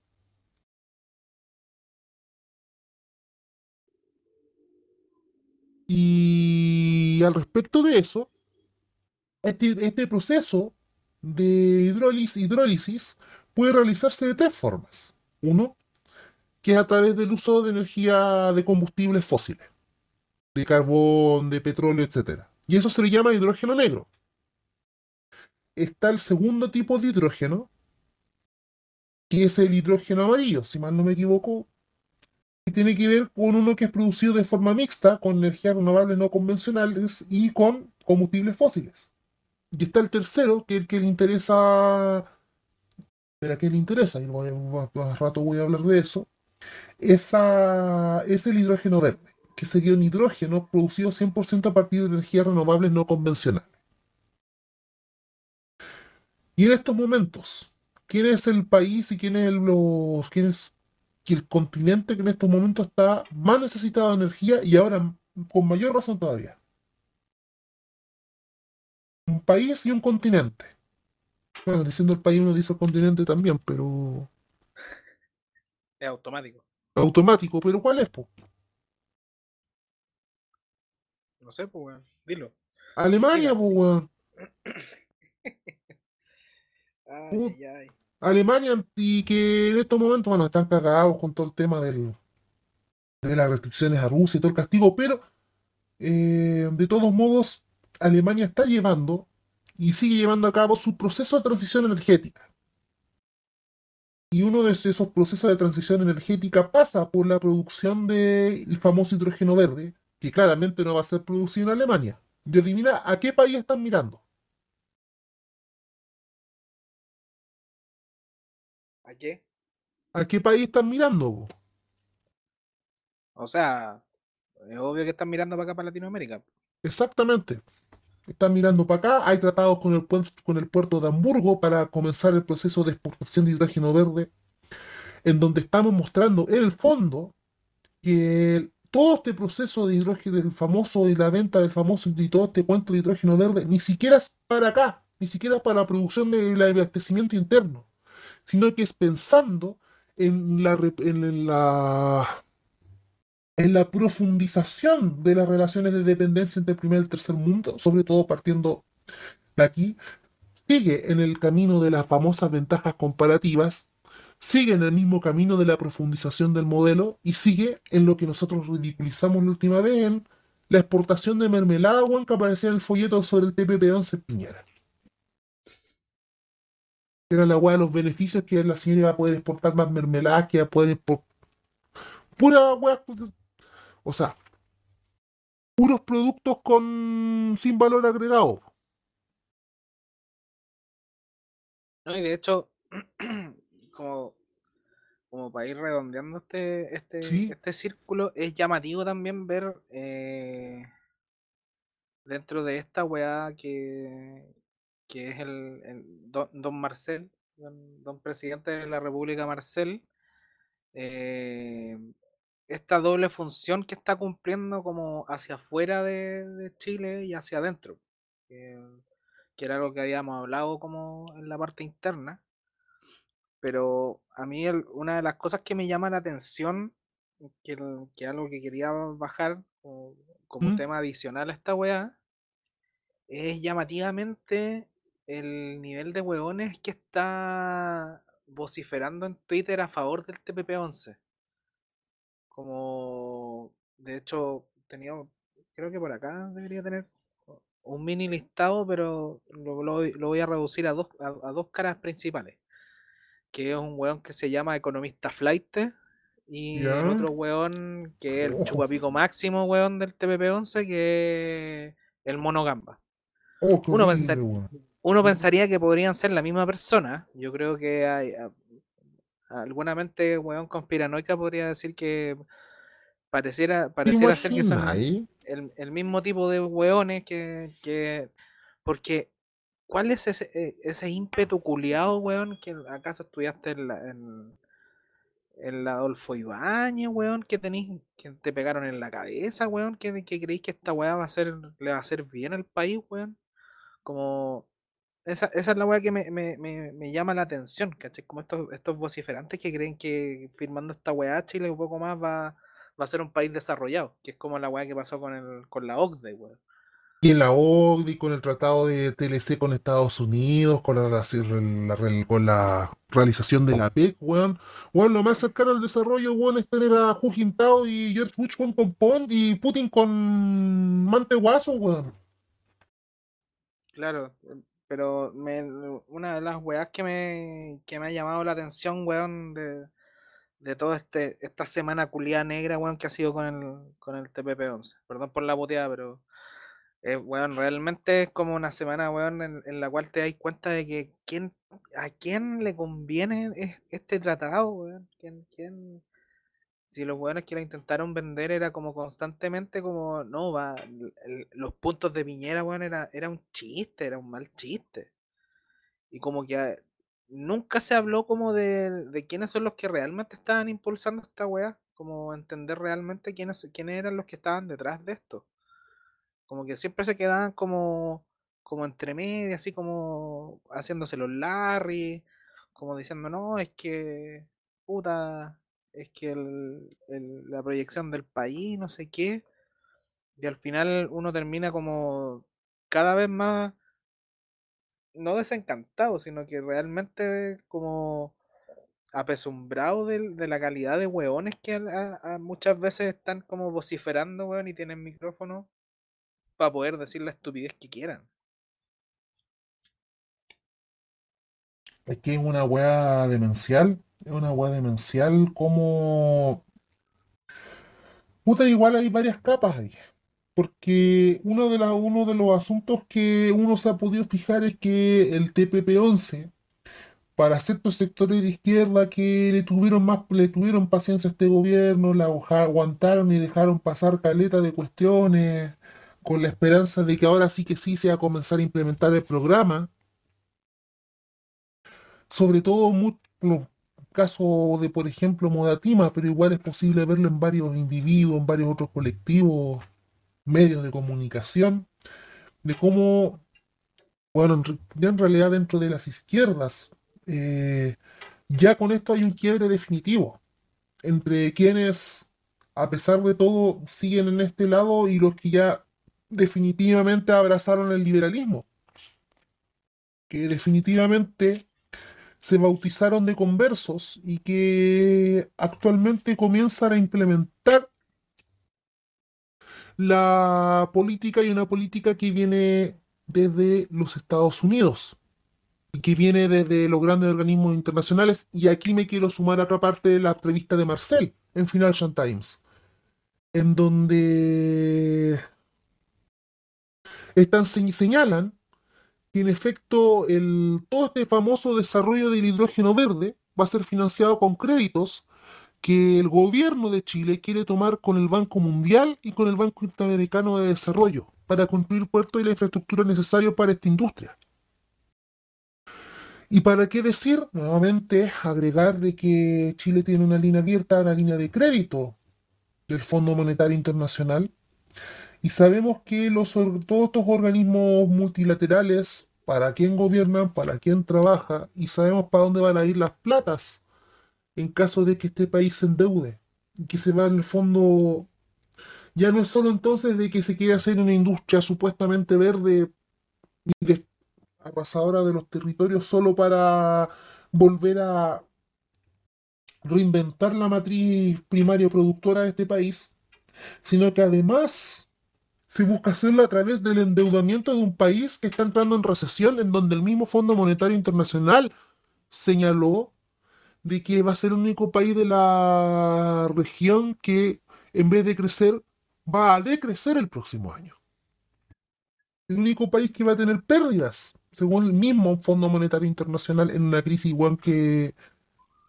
Y al respecto de eso, este, este proceso de hidrólisis, puede realizarse de tres formas. Uno, que es a través del uso de energía de combustibles fósiles, de carbón, de petróleo, etc. Y eso se le llama hidrógeno negro está el segundo tipo de hidrógeno, que es el hidrógeno amarillo, si mal no me equivoco, que tiene que ver con uno que es producido de forma mixta, con energías renovables no convencionales y con combustibles fósiles. Y está el tercero, que es el que le interesa, de que le interesa, y más rato voy a hablar de eso, esa, es el hidrógeno verde, que sería un hidrógeno producido 100% a partir de energías renovables no convencionales. Y en estos momentos, ¿quién es el país y quién es el, los, quién es el continente que en estos momentos está más necesitado de energía y ahora con mayor razón todavía? Un país y un continente. Bueno, diciendo el país uno dice el continente también, pero... Es automático. Automático, pero ¿cuál es, po? No sé, pues, weón. Dilo. Alemania, pues, weón. [COUGHS] Alemania y que en estos momentos, bueno, están cagados con todo el tema del, de las restricciones a Rusia y todo el castigo, pero eh, de todos modos, Alemania está llevando y sigue llevando a cabo su proceso de transición energética. Y uno de esos procesos de transición energética pasa por la producción del famoso hidrógeno verde, que claramente no va a ser producido en Alemania. Y adivina a qué país están mirando. ¿A qué? ¿A qué país están mirando? O sea, es obvio que están mirando para acá, para Latinoamérica. Exactamente. Están mirando para acá. Hay tratados con el, con el puerto de Hamburgo para comenzar el proceso de exportación de hidrógeno verde, en donde estamos mostrando en el fondo que todo este proceso de hidrógeno, del famoso, y la venta del famoso y todo este cuento de hidrógeno verde, ni siquiera es para acá, ni siquiera es para la producción del abastecimiento interno sino que es pensando en la, en la, en la profundización de las relaciones de dependencia entre el primer y el tercer mundo, sobre todo partiendo de aquí, sigue en el camino de las famosas ventajas comparativas, sigue en el mismo camino de la profundización del modelo y sigue en lo que nosotros ridiculizamos la última vez en la exportación de mermelada, que aparecía en el folleto sobre el TPP-11 Piñera. Era la weá de los beneficios que la señora iba a poder exportar más mermelada, que iba a poder exportar... Pura weá. O sea, puros productos con sin valor agregado. No, y de hecho, [CLEARS THROAT] como, como para ir redondeando este, este, Sí. este círculo, es llamativo también ver eh, dentro de esta weá que, que es el, el don, don Marcel, don, don presidente de la República Marcel, eh, esta doble función que está cumpliendo como hacia afuera de, de Chile y hacia adentro, que, que era lo que habíamos hablado como en la parte interna. Pero a mí el- una de las cosas que me llama la atención, que, el- que algo que quería bajar como, como ¿Mm? tema adicional a esta weá, es llamativamente el nivel de weones que está vociferando en Twitter a favor del TPP-11. Como, de hecho, tenía, creo que por acá debería tener un mini listado, pero lo, lo- lo voy a reducir a dos, a, a dos caras principales. Que es un weón que se llama Economista Flight y el otro weón que es el Oh. chupapico máximo weón del TPP-11 que es el Mono Gamba. Oh, Uno pensar-. Uno pensaría que podrían ser la misma persona. Yo creo que hay, a- alguna mente weón conspiranoica podría decir que pareciera, ¿Te pareciera ser que son el, el mismo tipo de weones que, que porque ¿cuál es ese, eh, ese ímpetu culiado, weón? que acaso estudiaste en la, en, en la Adolfo Ibáñez, weón, que tenís, que te pegaron en la cabeza, weón, que, que creís que esta weá va a ser, le va a hacer bien al país, weón. Como esa, esa es la weá que me, me, me, me llama la atención, ¿cachai? Como estos, estos vociferantes que creen que firmando esta weá Chile un poco más va, va a ser un país desarrollado, que es como la weá que pasó con, el, con la OCDE, weón. Y en la OCDE, con el tratado de TLC con Estados Unidos, con la, con la realización de la PEC, weón. Weón, lo más cercano al desarrollo, weón, es tener a Hu Jintao y George Bush con Pond y Putin con Manteguazo, weón. Claro, eh, pero me, una de las weas que me, que me ha llamado la atención, weón, de, de toda este, esta semana culiada negra, weón, que ha sido con el, con el TPP-11. Perdón por la puteada, pero, eh, weón, realmente es como una semana, weón, en, en la cual te das cuenta de que quién, a quién le conviene es- este tratado, weón. ¿Quién, quién, si los weones que lo intentaron vender era como constantemente como, no, va, los puntos de Piñera, weón, era, era un chiste, era un mal chiste. Y como que ah, nunca se habló como de, de quiénes son los que realmente estaban impulsando esta weá, como entender realmente quiénes, quiénes eran los que estaban detrás de esto. Como que siempre se quedaban como, como entre medias, así como haciéndose los Larry, como diciendo, no, es que, puta, es que la proyección del país, no sé qué. Y al final uno termina como cada vez más, no desencantado, sino que realmente como apesumbrado del- de, la calidad de hueones que a- muchas veces están como vociferando, weón, y tienen micrófono para poder decir la estupidez que quieran. Es que es una weá demencial. Es una weá demencial como... Puta, igual hay varias capas ahí. Porque uno de, los asuntos que uno se ha podido fijar es que el TPP-11, para ciertos sectores de izquierda que le tuvieron más, le tuvieron paciencia a este gobierno, la aguantaron y dejaron pasar caleta de cuestiones, con la esperanza de que ahora sí que sí se va a comenzar a implementar el programa. Sobre todo mu- lo- caso de, por ejemplo, Modatima, pero igual es posible verlo en varios individuos, en varios otros colectivos, medios de comunicación, de cómo, bueno, en en realidad dentro de las izquierdas, eh, ya con esto hay un quiebre definitivo entre quienes, a pesar de todo, siguen en este lado y los que ya definitivamente abrazaron el liberalismo. que definitivamente se bautizaron de conversos y que actualmente comienzan a implementar la política y una política que viene desde los Estados Unidos y que viene desde los grandes organismos internacionales. Y aquí me quiero sumar a otra parte de la entrevista de Marcel en Financial Times, en donde están, señalan que en efecto el, todo este famoso desarrollo del hidrógeno verde va a ser financiado con créditos que el gobierno de Chile quiere tomar con el Banco Mundial y con el Banco Interamericano de Desarrollo para construir puertos y la infraestructura necesaria para esta industria. ¿Y para qué decir? Nuevamente, agregar de que Chile tiene una línea abierta, una línea de crédito del Fondo Monetario Internacional. Y sabemos que los, todos estos organismos multilaterales, para quién gobiernan, para quién trabaja, y sabemos para dónde van a ir las platas en caso de que este país se endeude. Y que se va en el fondo. Ya no es solo entonces de que se quiere hacer una industria supuestamente verde y arrasadora de los territorios solo para volver a reinventar la matriz primaria productora de este país, sino que además se busca hacerlo a través del endeudamiento de un país que está entrando en recesión, en donde el mismo Fondo Monetario Internacional señaló de que va a ser el único país de la región que en vez de crecer va a decrecer el próximo año. El único país que va a tener pérdidas, según el mismo Fondo Monetario Internacional, en una crisis igual que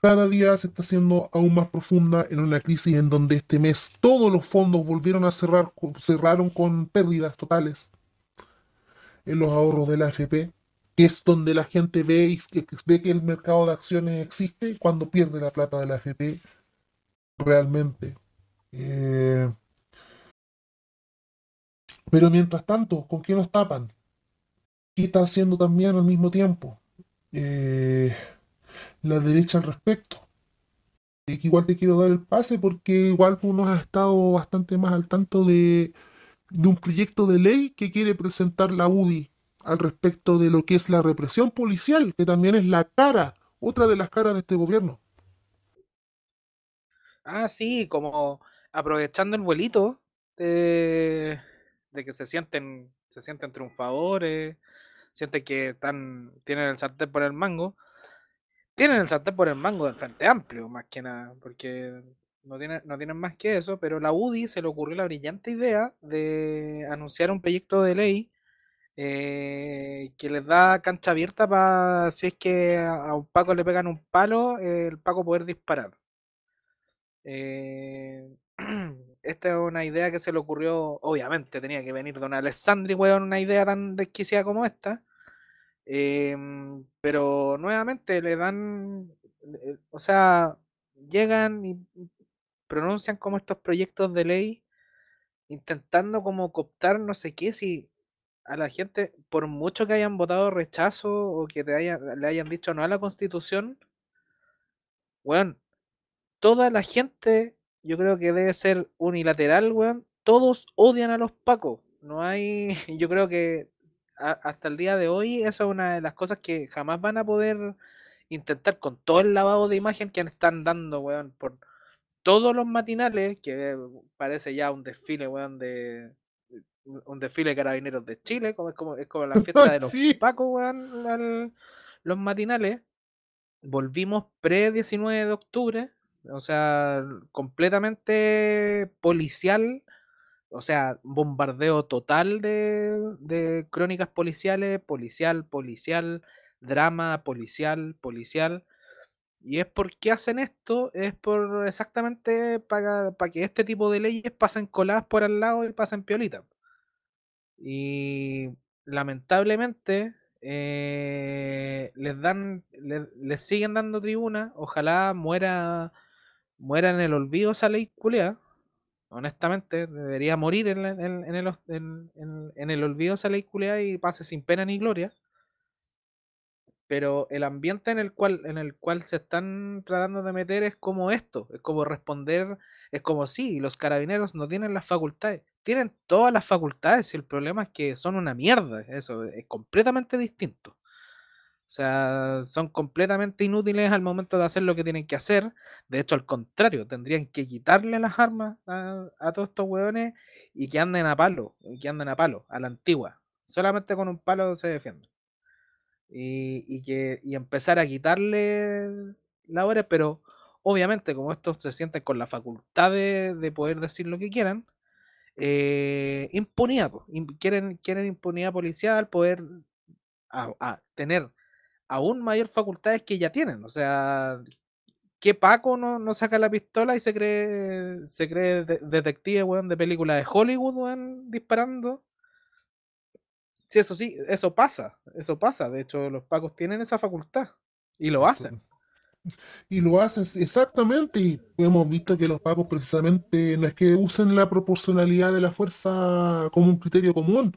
cada día se está haciendo aún más profunda, en una crisis en donde este mes todos los fondos volvieron a cerrar, cerraron con pérdidas totales en los ahorros de la AFP que es donde la gente ve, ve que el mercado de acciones existe cuando pierde la plata de la AFP realmente. Eh, pero mientras tanto, ¿con qué nos tapan? ¿Qué está haciendo también al mismo tiempo? Eh, la derecha al respecto. Y que igual te quiero dar el pase porque igual uno ha estado bastante más al tanto de, de un proyecto de ley que quiere presentar la UDI al respecto de lo que es la represión policial, que también es la cara, otra de las caras de este gobierno. Ah, sí, como aprovechando el vuelito de, que se sienten, se sienten triunfadores, sienten que están, tienen el sartén por el mango. Tienen el sartén por el mango del Frente Amplio, más que nada, porque no tienen, no tienen más que eso, pero la UDI se le ocurrió la brillante idea de anunciar un proyecto de ley eh, que les da cancha abierta para si es que a un Paco le pegan un palo, el Paco poder disparar. Eh, [CLEARS THROAT] esta es una idea que se le ocurrió, obviamente tenía que venir Don Alessandri, weón, una idea tan desquiciada como esta. Em, pero nuevamente le dan, eh, o sea, llegan y pronuncian como estos proyectos de ley intentando como cooptar no sé qué, si a la gente, por mucho que hayan votado rechazo o que le hayan dicho no a la constitución, weón, toda la gente, yo creo que debe ser unilateral, weón, todos odian a los pacos. No hay, [LAUGHS] yo creo que hasta el día de hoy esa es una de las cosas que jamás van a poder intentar con todo el lavado de imagen que están dando, weón, por todos los matinales, que parece ya un desfile, weón, de, un desfile de carabineros de Chile, como es como, es como la [LAUGHS] fiesta de los Pacos, weón, los matinales. Volvimos pre-19 de octubre, o sea, completamente policial, o sea, bombardeo total de, de crónicas policiales, policial, policial, drama, policial, policial. Y es porque hacen esto, es por exactamente para, para que este tipo de leyes pasen coladas por al lado y pasen piolitas. Y lamentablemente eh, les dan, les, siguen dando tribuna. Ojalá muera, muera en el olvido esa ley culia. Honestamente, debería morir en, el, en, el olvido esa ley culia y pase sin pena ni gloria. Pero el ambiente en el cual, en el cual se están tratando de meter es como esto, es como responder, es como si los carabineros no tienen las facultades tienen todas las facultades y el problema es que son una mierda. Eso es completamente distinto. Sea, son completamente inútiles al momento de hacer lo que tienen que hacer. De hecho, al contrario, tendrían que quitarle las armas a, todos estos hueones y que anden a palo, que anden a palo, a la antigua. Solamente con un palo se defienden. Y, y que, y empezar a quitarle labores, pero obviamente como estos se sienten con la facultad de, de poder decir lo que quieran, eh, impunidad, quieren, quieren impunidad policial, poder a tener aún mayor facultades que ya tienen. O sea, ¿qué Paco no, no saca la pistola y se cree, se cree de- detective, weón, de película de Hollywood, weón, disparando? Sí, eso sí, eso pasa, eso pasa. De hecho, los Pacos tienen esa facultad y lo hacen. [LAUGHS] Y lo hacen exactamente, y hemos visto que los pacos precisamente no es que usen la proporcionalidad de la fuerza como un criterio común.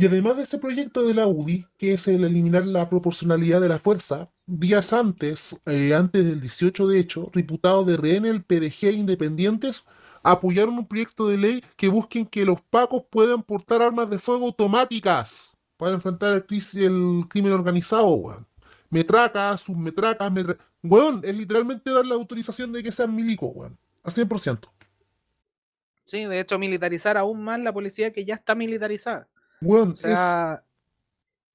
Y además de ese proyecto de la UDI, que es el eliminar la proporcionalidad de la fuerza, días antes, eh, antes del 18 de hecho, diputados de RN, el PDG e independientes apoyaron un proyecto de ley que busquen que los pacos puedan portar armas de fuego automáticas para enfrentar el, crimen organizado, weón. Metracas, submetracas, metra... Weón, es literalmente dar la autorización de que sean milicos, weón. A 100%. Sí, de hecho, militarizar aún más la policía que ya está militarizada. Weón, O sea,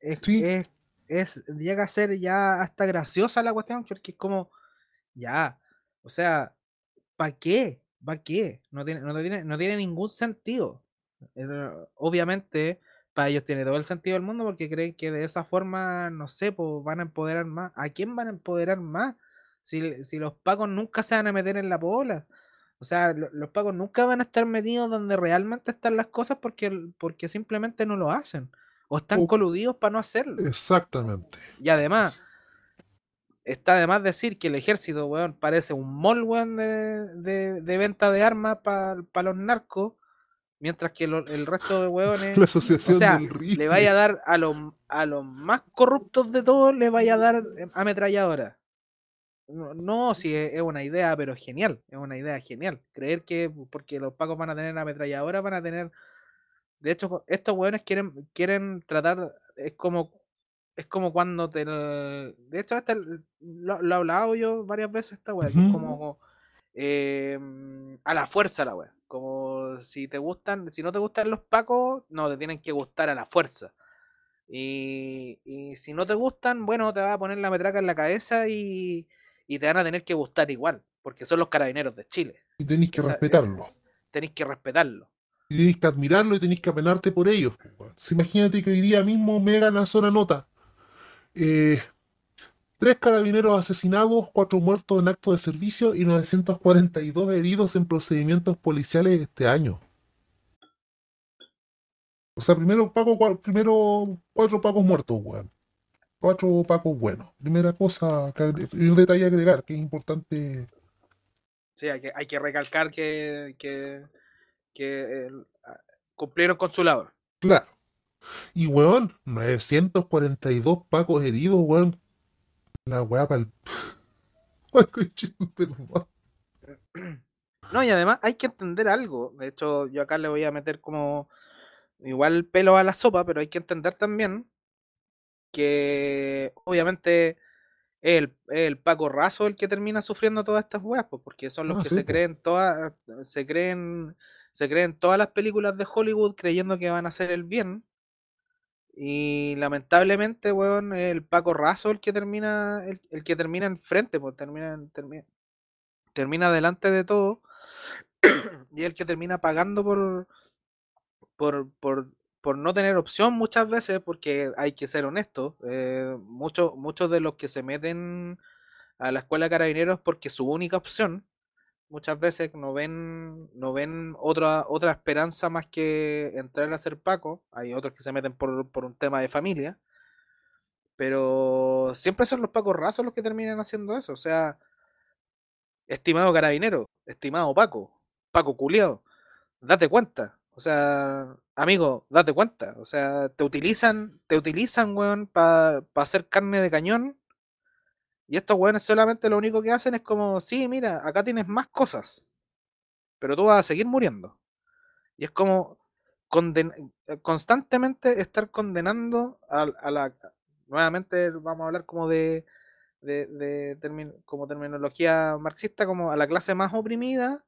es, Sí. es- es- llega a ser ya hasta graciosa la cuestión, porque es como, ya, o sea, ¿para qué? ¿Para qué? No tiene, no tiene, no tiene ningún sentido. Eh, Obviamente, para ellos tiene todo el sentido del mundo porque creen que de esa forma, no sé, pues van a empoderar más. ¿A quién van a empoderar más? Si, si los pacos nunca se van a meter en la pola. O sea, lo- los pacos nunca van a estar metidos donde realmente están las cosas porque, porque simplemente no lo hacen. O están O- coludidos para no hacerlo. exactamente. Y además, está de más decir que el ejército, weón, parece un mall, weón, de, de- de venta de armas para los narcos, mientras que lo- el resto de weones, [LAUGHS] La o asociación sea, del rifle. le vaya a dar a los, a los más corruptos de todos, le vaya a dar eh, ametralladora. No, no, si es, es una idea, pero genial, es una idea genial. Creer que porque los pacos van a tener ametralladora, van a tener... De hecho, estos weones quieren, quieren tratar, es como es como cuando te. De hecho, este, lo, lo he hablado yo varias veces esta wea, es Ujú. como eh, a la fuerza la wea. Como si te gustan, si no te gustan los pacos, no, te tienen que gustar a la fuerza. Y, y si no te gustan, bueno, te va a poner la metraca en la cabeza y, y te van a tener que gustar igual, porque son los carabineros de Chile. Y tenéis que esa- respetarlo. [LAUGHS] Tenéis que respetarlo. Y tenéis que admirarlo y tenéis que apenarte por ellos. Si imagínate que hoy día mismo Mega lanzó una nota. Eh, tres carabineros asesinados, cuatro muertos en acto de servicio y 942 heridos en procedimientos policiales este año. O sea, primero, cua- primero cuatro pacos muertos, weón. Cuatro pacos buenos. Primera cosa, y un detalle a agregar que es importante. Sí, hay que, hay que recalcar que, que, a- cumplieron con su labor. Claro. Y weón, 942 pacos heridos, weón. La weá para el. [LAUGHS] [CLEARS THROAT] No, y además hay que entender algo. De hecho, yo acá le voy a meter como igual pelo a la sopa, pero hay que entender también que obviamente es el, es el Paco Razo el que termina sufriendo todas estas weas, pues, porque son los Ah, que sí, se creen todas, se creen, se creen todas las películas de Hollywood creyendo que van a hacer el bien. Y lamentablemente, weón, es el Paco Razo el que termina, el, el que termina enfrente, pues termina, termina, termina delante de todo [COUGHS] y el que termina pagando por, por, por, por no tener opción muchas veces, porque hay que ser honesto, eh, muchos, de los que se meten a la escuela de carabineros porque su única opción, muchas veces no ven, no ven otra, otra esperanza más que entrar a ser Paco, hay otros que se meten por, por un tema de familia, pero siempre son los Pacos rasos los que terminan haciendo eso, o sea, estimado carabinero, estimado Paco, Paco culiao, date cuenta. O sea, amigo, date cuenta. O sea, te utilizan, te utilizan, weón, para hacer carne de cañón. Y estos weones solamente lo único que hacen es como, sí, mira, acá tienes más cosas. Pero tú vas a seguir muriendo. Y es como eh, constantemente estar condenando a, a la, nuevamente vamos a hablar como de, de, de como terminología marxista, como a la clase más oprimida,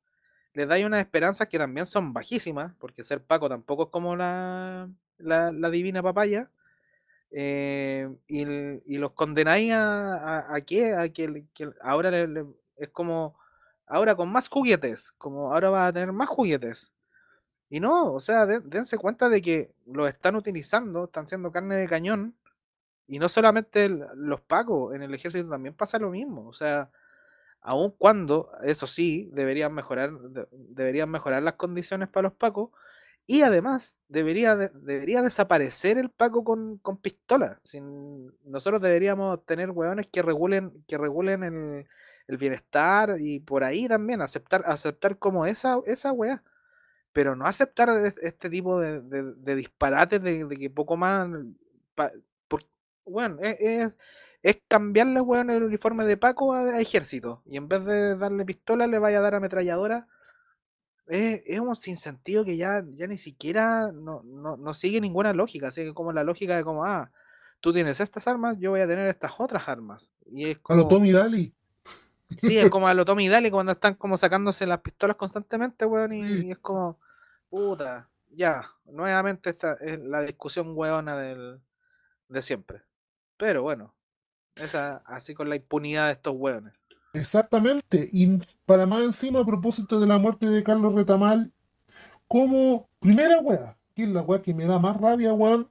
le da unas esperanzas que también son bajísimas, porque ser Paco tampoco es como la, la, divina papaya. Eh, y, los condenáis a, a, qué? A que, ahora es como, ahora con más juguetes, como ahora va a tener más juguetes. Y no, o sea, dense cuenta de que lo están utilizando, están siendo carne de cañón. Y no solamente los pacos, en el ejército también pasa lo mismo. O sea, aun cuando, eso sí, deberían mejorar, deberían mejorar las condiciones para los pacos. Y además, debería, debería desaparecer el paco con, con pistola. Sin, nosotros deberíamos tener hueones que regulen, que regulen el, el, bienestar y por ahí también aceptar, aceptar como esa, esa pero no aceptar este tipo de, de, disparates de, que poco más. bueno, e, es, es, cambiarle bueno, el uniforme de Paco a, ejército. Y en vez de darle pistola, le vaya a dar ametralladora. Es, es un sinsentido que ya, ya ni siquiera no, no, sigue ninguna lógica. Así que como la lógica de como, ah, tú tienes estas armas, yo voy a tener estas otras armas. Y es como... A lo Tommy Daly. Sí, es [LAUGHS] como a lo Tommy Daly cuando están como sacándose las pistolas constantemente, weón, y es como Puta, ya, nuevamente esta es la discusión hueona del, de siempre. Pero bueno, esa, así con la impunidad de estos hueones. Exactamente, y para más encima, a propósito de la muerte de Carlos Retamal, como primera hueá, que es la hueá que me da más rabia, weón,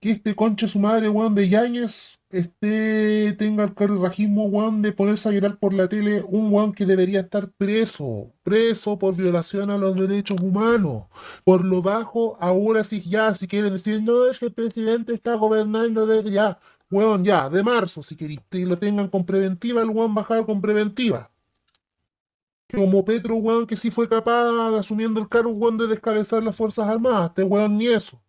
que este concha su madre, weón, de Yáñez, este, tenga el carrajismo, weón, de ponerse a llorar por la tele, un weón que debería estar preso, preso por violación a los derechos humanos. Por lo bajo, ahora sí, ya, si quieren decir, no, es que el presidente está gobernando desde ya, weón, ya, de marzo, si queréis, que lo tengan con preventiva, el weón bajado con preventiva. Como Petro, weón, que sí fue capaz, asumiendo el cargo, weón, de descabezar las Fuerzas Armadas, este weón ni eso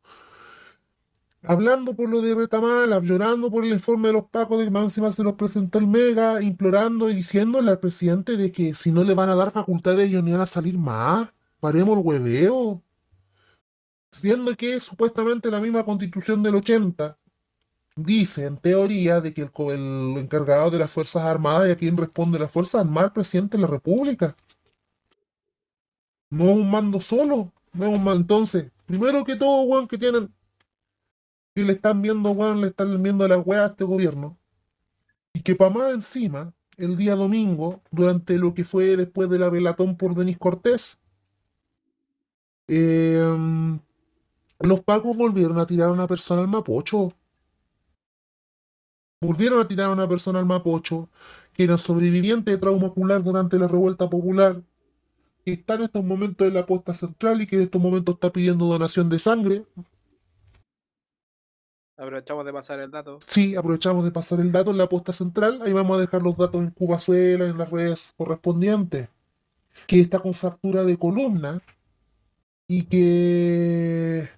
hablando por lo de Retamal, llorando por el informe de los pacos de que se los presentó el Mega, implorando y diciéndole al presidente de que si no le van a dar facultades ellos ni van a salir más, paremos el hueveo. Siendo que supuestamente la misma constitución del 80 dice en teoría de que el, encargado de las Fuerzas Armadas y a quien responde la Fuerza Armada el presidente de la República. No es un mando solo, no es un mando. Entonces, primero que todo, Juan, que tienen que le están viendo, weón, le están viendo la weá a este gobierno. Y que para más encima, el día domingo, durante lo que fue después de la velatón por Denis Cortés, em, los pacos volvieron a tirar a una persona al Mapocho. Volvieron a tirar a una persona al Mapocho, que era sobreviviente de trauma ocular durante la revuelta popular, que está en estos momentos en la posta central y que en estos momentos está pidiendo donación de sangre Aprovechamos de pasar el dato. Sí, aprovechamos de pasar el dato en la posta central. Ahí vamos a dejar los datos en Cubazuela, en las redes correspondientes. Que está con factura de columna. Y que.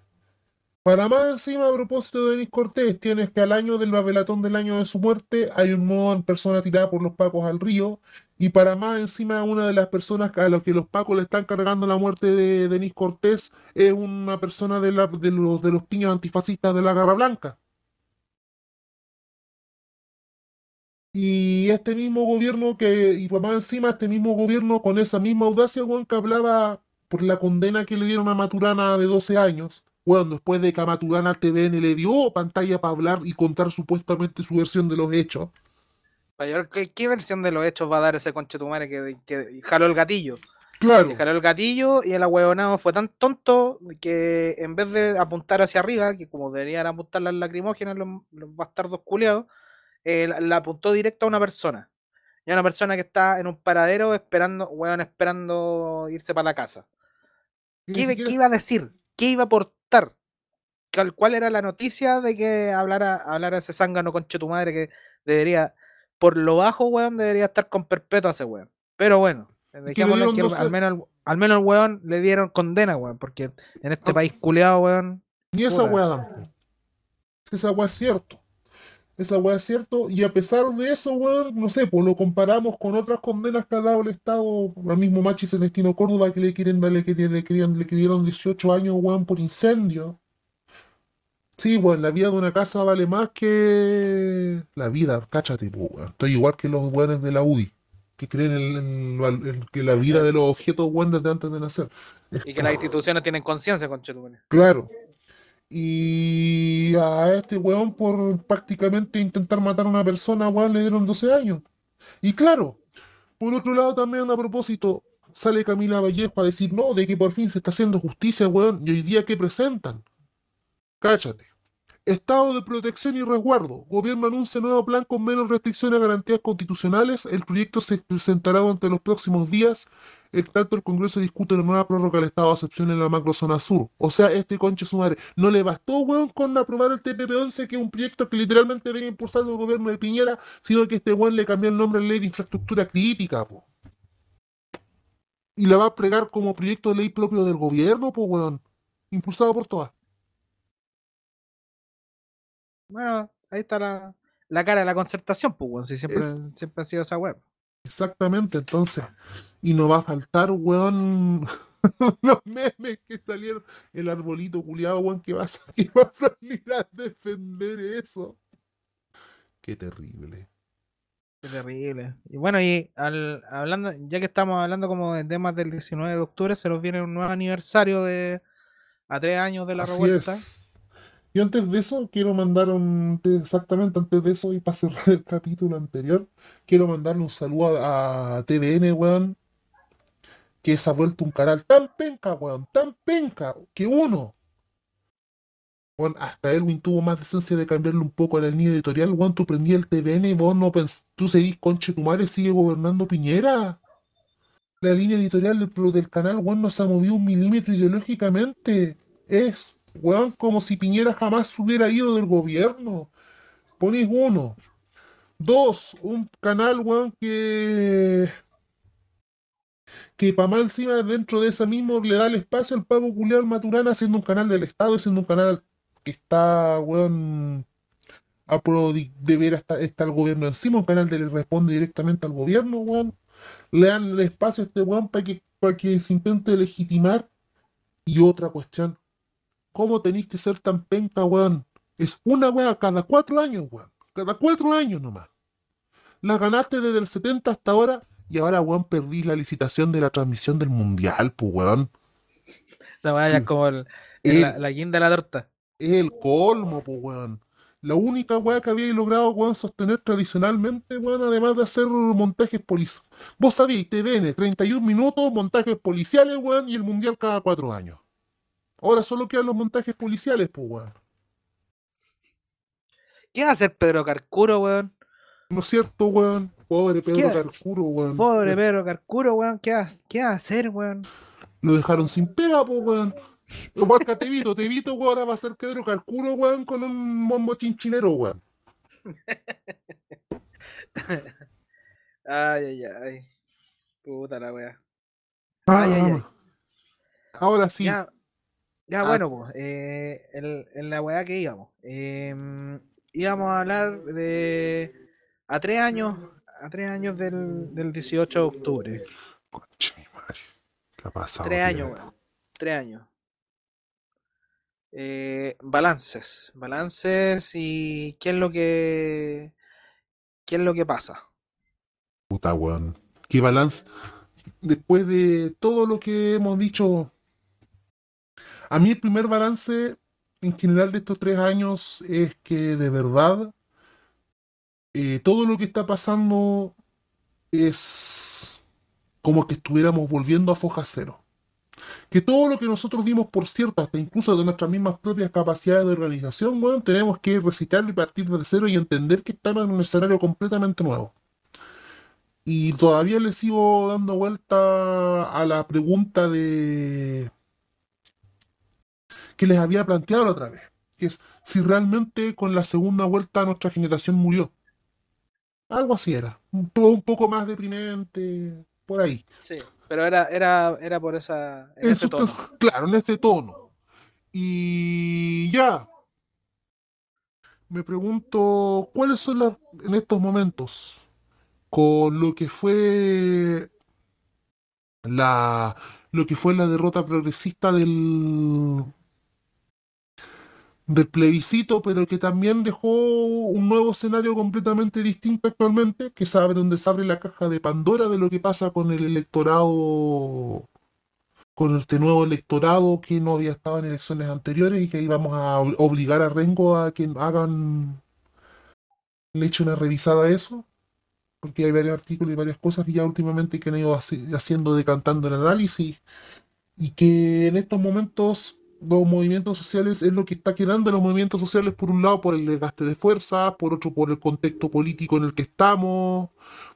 Para más encima, a propósito de Denis Cortés, tienes que al año del babelatón del año de su muerte hay un modo en persona tirada por los pacos al río. Y para más encima, una de las personas a las que los pacos le están cargando la muerte de Denis Cortés es una persona de, la, de, los, de los piños antifascistas de la Garra Blanca. Y este mismo gobierno que, y para más encima, este mismo gobierno con esa misma audacia, Juan, que hablaba por la condena que le dieron a Maturana de 12 años. Bueno, después de que a Maturana TVN le dio pantalla para hablar y contar supuestamente su versión de los hechos ¿Qué, ¿Qué, versión de los hechos va a dar ese conchetumare que, que jaló el gatillo? Claro. jaló el gatillo y el ahueonado fue tan tonto que en vez de apuntar hacia arriba, que como deberían apuntar las lacrimógenas los, bastardos culiados, eh, la, apuntó directo a una persona. Y a una persona que está en un paradero esperando, weón, esperando irse para la casa. ¿Qué, iba a decir? ¿Qué iba a aportar? ¿Cuál era la noticia de que hablara, hablara ese zángano conche tu madre que debería por lo bajo, weón, debería estar con perpetua ese weón. Pero bueno, dejémoslo que al, menos, al menos al weón le dieron condena, weón, porque en este ah. país culeado, weón. Ni esa weón. Esa weón es cierto. Esa weón es cierto. Y a pesar de eso, weón, no sé, pues lo comparamos con otras condenas que ha dado el Estado, al mismo Machi Celestino Córdoba, que le quieren darle, que le, querían, le dieron 18 años, weón, por incendio. Sí, weón, la vida de una casa vale más que la vida, cáchate, pues, weón. Estoy igual que los weones de la UDI, que creen en, en- en- en que la vida de los objetos, weón, desde antes de nacer. Es Y que las como- instituciones tienen conciencia, conchetumare. Claro. Y a este weón por prácticamente intentar matar a una persona, weón, le dieron 12 años. Y claro, por otro lado también a propósito, sale Camila Vallejo a decir, no, de que por fin se está haciendo justicia, weón, y hoy día que presentan. Cáchate. Estado de protección y resguardo. Gobierno anuncia nuevo plan con menos restricciones a garantías constitucionales. El proyecto se presentará durante los próximos días. En tanto, el Congreso discute la nueva prórroga del estado de excepción en la macrozona sur. O sea, este conche su madre. No le bastó, weón, con aprobar el TPP-11, que es un proyecto que literalmente viene impulsando el gobierno de Piñera, sino que este weón le cambió el nombre a Ley de Infraestructura Crítica, po. Y la va a pregar como proyecto de ley propio del gobierno, po, weón. Impulsado por todas. Bueno, ahí está la, la cara de la concertación, pues, weón. Si siempre, Es- siempre ha sido esa web. Exactamente, entonces. Y no va a faltar, weón, [LAUGHS] los memes que salieron. El arbolito culiado, weón, que va a, sa- [LAUGHS] que va a salir a defender eso. Qué terrible. Qué terrible. Y bueno, y al, hablando, ya que estamos hablando como de temas del 19 de octubre, se nos viene un nuevo aniversario de a tres años de la Así revuelta. es. Y antes de eso, quiero mandar un. Exactamente antes de eso, y para cerrar el capítulo anterior, quiero mandarle un saludo a, TVN, weón, que se ha vuelto un canal tan penca, weón, tan penca, que uno. Weón, hasta Elwin tuvo más decencia de cambiarle un poco a la línea editorial, weón, tú prendías el TVN y vos no pens tú seguís, conche tu madre, sigue gobernando Piñera. La línea editorial del, del canal, weón, no se ha movido un milímetro ideológicamente. Es, weón, como si Piñera jamás hubiera ido del gobierno. Pones uno. Dos, un canal, weón, que. Que para más encima, dentro de ese mismo, le da el espacio al pago culiao al Maturana, siendo un canal del Estado, siendo un canal que está, weón, a pro de, ver hasta el gobierno encima, un canal que le responde directamente al gobierno, weón. Le dan el espacio a este weón para que, para que se intente legitimar. Y otra cuestión, ¿cómo tenéis que ser tan penca, weón? Es una weá cada cuatro años, weón. Cada cuatro años nomás. La ganaste desde el 70 hasta ahora y ahora, weón, perdís la licitación de la transmisión del mundial, pues, weón. Esa weá ya es Mm. como el, el- El- la, la guinda de la torta. Es el colmo, pues, weón. La única weá que había logrado, weón, sostener tradicionalmente, weón, además de hacer montajes policiales. Vos sabéis, TVN, 31 minutos, montajes policiales, weón, y el mundial cada cuatro años. Ahora solo quedan los montajes policiales, pues, weón. ¿Qué va a hacer Pedro Carcuro, weón? ¿No es cierto, weón? Pobre Pedro. Carcuro, weón. Pobre Pedro Carcuro, weón. ¿Qué va, qué va a hacer, weón? Lo dejaron sin pega, pues, weón. Igual que Tevito, Tevito, weón, ahora va a ser Pedro Carcuro, weón, con un bombo chinchinero, weón. [LAUGHS] Ay, ay, ay. Puta la weá. Ay, ay, ay. Ahora sí, Ya, ya Ah. bueno, pues, eh, en la weá que íbamos. em, íbamos a hablar de a tres años, a tres años del, del 18 de octubre. Concha mi madre. ¿Qué ha pasado? Tres años, weón. Tres años. Eh, balances. Balances y qué es lo que. ¿Qué es lo que pasa? Puta, weón. Qué balance. Después de todo lo que hemos dicho, a mí el primer balance en general de estos tres años es que de verdad eh, todo lo que está pasando es como que estuviéramos volviendo a foja cero. Que todo lo que nosotros dimos por cierto, hasta incluso de nuestras mismas propias capacidades de organización, weón, tenemos que recitarlo y partir de cero y entender que estamos en un escenario completamente nuevo. Y todavía le sigo dando vuelta a la pregunta de que les había planteado la otra vez, que es si realmente con la segunda vuelta nuestra generación murió. Algo así era, un, po- un poco más deprimente, por ahí. Sí. Pero era, era, era por esa. En ese tono. claro, en ese tono. Y ya. Me pregunto, ¿cuáles son las, en estos momentos, con lo que fue la, lo que fue la derrota progresista del, del plebiscito, pero que también dejó un nuevo escenario completamente distinto actualmente, que sabe donde se abre la caja de Pandora de lo que pasa con el electorado, con este nuevo electorado que no había estado en elecciones anteriores y que íbamos a obligar a Rengo a que hagan, le echen una revisada a eso, porque hay varios artículos y varias cosas que ya últimamente que han ido haciendo, decantando el análisis, y que en estos momentos los movimientos sociales es lo que está quedando los movimientos sociales, por un lado, por el desgaste de fuerza, por otro, por el contexto político en el que estamos,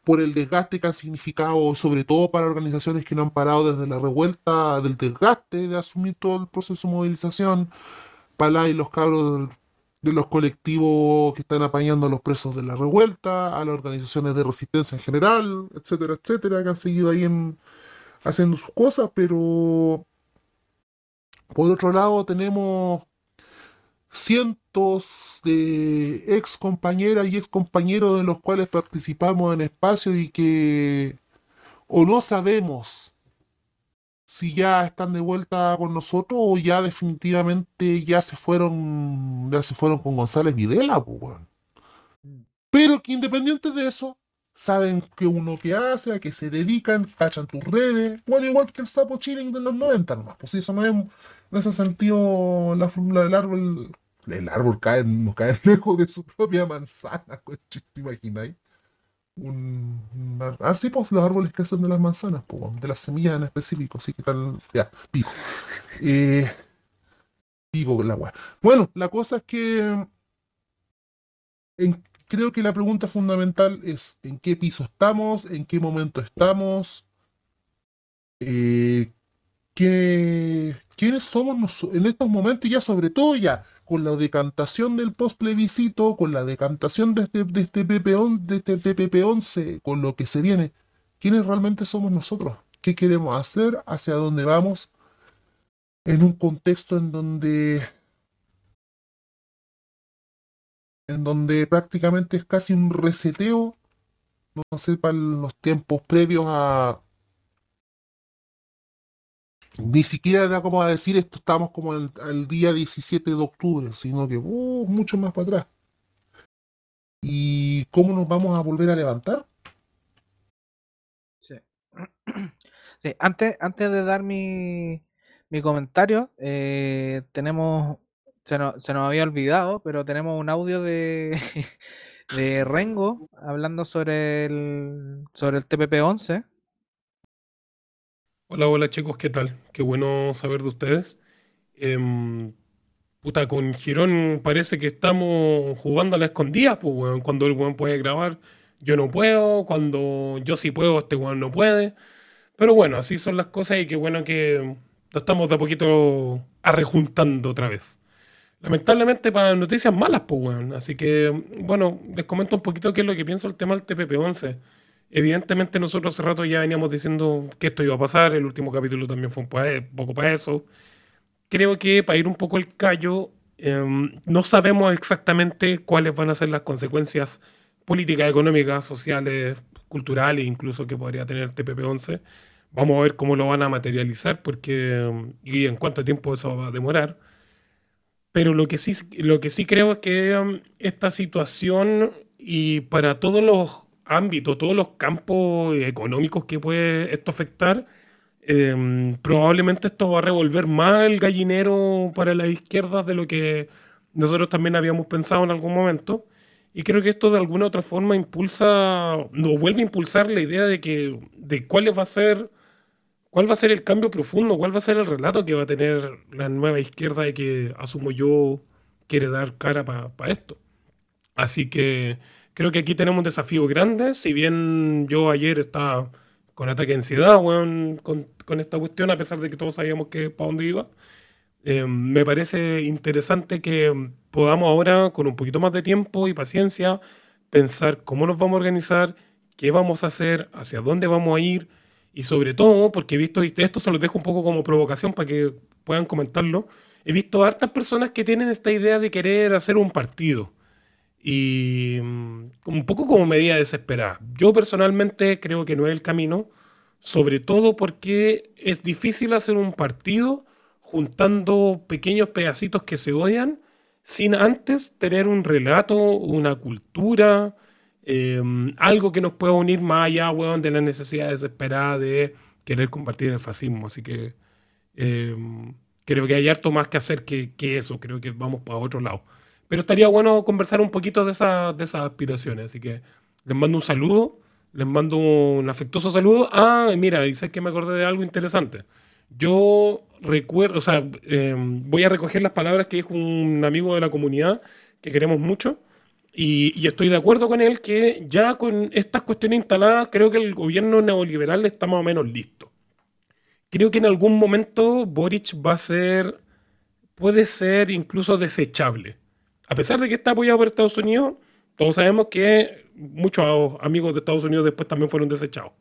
por el desgaste que ha significado, sobre todo para organizaciones que no han parado desde la revuelta, del desgaste de asumir todo el proceso de movilización, para y los cabros de los colectivos que están apañando a los presos de la revuelta, a las organizaciones de resistencia en general, etcétera, etcétera, que han seguido ahí haciendo sus cosas, pero por otro lado, tenemos cientos de ex compañeras y ex compañeros de los cuales participamos en espacio y que o no sabemos si ya están de vuelta con nosotros o ya definitivamente ya se fueron ya se fueron con González Videla, pues, pero que independiente de eso saben que uno que hace, a que se dedican, cachan tus redes, bueno, igual que el sapo chilling de los 90 nomás, pues eso no es en ese sentido, la fórmula del árbol, el árbol cae, no cae [LAUGHS] lejos de su propia manzana, ¿te imagináis? Un, ah, sí, pues los árboles crecen de las manzanas, pues, de las semillas en específico, así que tal, ya, pico. Eh, pico el agua. Bueno, la cosa es que creo que la pregunta fundamental es en qué piso estamos, en qué momento estamos, eh, qué, quiénes somos en estos momentos, ya sobre todo ya con la decantación del post plebiscito, con la decantación de este, de este PPP-11, este con lo que se viene, quiénes realmente somos nosotros, qué queremos hacer, hacia dónde vamos, en un contexto en donde en donde prácticamente es casi un reseteo, no sé, para los tiempos previos a, ni siquiera era como a decir esto estamos como el, día 17 de octubre, sino que uh, mucho más para atrás. ¿Y cómo nos vamos a volver a levantar? Sí. [CLEARS THROAT] sí antes, antes de dar mi, mi comentario, eh, tenemos, se nos, se nos había olvidado, pero tenemos un audio de, [LAUGHS] de Rengo hablando sobre el, sobre el TPP-11 Hola, hola chicos, ¿qué tal? Qué bueno saber de ustedes. Em, puta, con Girón parece que estamos jugando a la escondida, pues, weón. Cuando el weón puede grabar, yo no puedo. Cuando yo sí puedo, este weón no puede. Pero bueno, así son las cosas y qué bueno que lo estamos de a poquito arrejuntando otra vez. Lamentablemente para noticias malas, pues, weón. Así que, bueno, les comento un poquito qué es lo que pienso del tema del TPP-11. Evidentemente nosotros hace rato ya veníamos diciendo que esto iba a pasar, el último capítulo también fue un poco para eso. Creo que para ir un poco el callo, em, no sabemos exactamente cuáles van a ser las consecuencias políticas, económicas, sociales, culturales, incluso que podría tener el TPP-11. Vamos a ver cómo lo van a materializar porque, em, y en cuánto tiempo eso va a demorar. Pero lo que sí, lo que sí creo es que em, esta situación y para todos los ámbitos, todos los campos económicos que puede esto afectar, em, probablemente esto va a revolver más el gallinero para las izquierdas de lo que nosotros también habíamos pensado en algún momento. Y creo que esto de alguna otra forma impulsa, nos vuelve a impulsar la idea de que, de cuál va a ser, cuál va a ser el cambio profundo, cuál va a ser el relato que va a tener la nueva izquierda de que, asumo yo, quiere dar cara para esto. Así que Creo que aquí tenemos un desafío grande. Si bien yo ayer estaba con ataque de ansiedad, con, esta cuestión, a pesar de que todos sabíamos que para dónde iba, eh, me parece interesante que podamos ahora, con un poquito más de tiempo y paciencia, pensar cómo nos vamos a organizar, qué vamos a hacer, hacia dónde vamos a ir y sobre todo, porque he visto, y esto se los dejo un poco como provocación para que puedan comentarlo, he visto hartas personas que tienen esta idea de querer hacer un partido y mm, un poco como medida desesperada. Yo personalmente creo que no es el camino, sobre todo porque es difícil hacer un partido juntando pequeños pedacitos que se odian sin antes tener un relato, una cultura, eh, algo que nos pueda unir más allá, weón, de la necesidad desesperada de querer compartir el fascismo. Así que eh, creo que hay harto más que hacer que, que eso, creo que vamos para otro lado. Pero estaría bueno conversar un poquito de, esa- de esas aspiraciones, así que les mando un saludo, les mando un afectuoso saludo. Ah, y mira, dices que me acordé de algo interesante. Yo recuerdo, o sea, eh, voy a recoger las palabras que dijo un amigo de la comunidad que queremos mucho. Y, y estoy de acuerdo con él que ya con estas cuestiones instaladas, creo que el gobierno neoliberal está más o menos listo. Creo que en algún momento Boric va a ser, puede ser incluso desechable. A pesar de que está apoyado por Estados Unidos, todos sabemos que muchos amigos de Estados Unidos después también fueron desechados.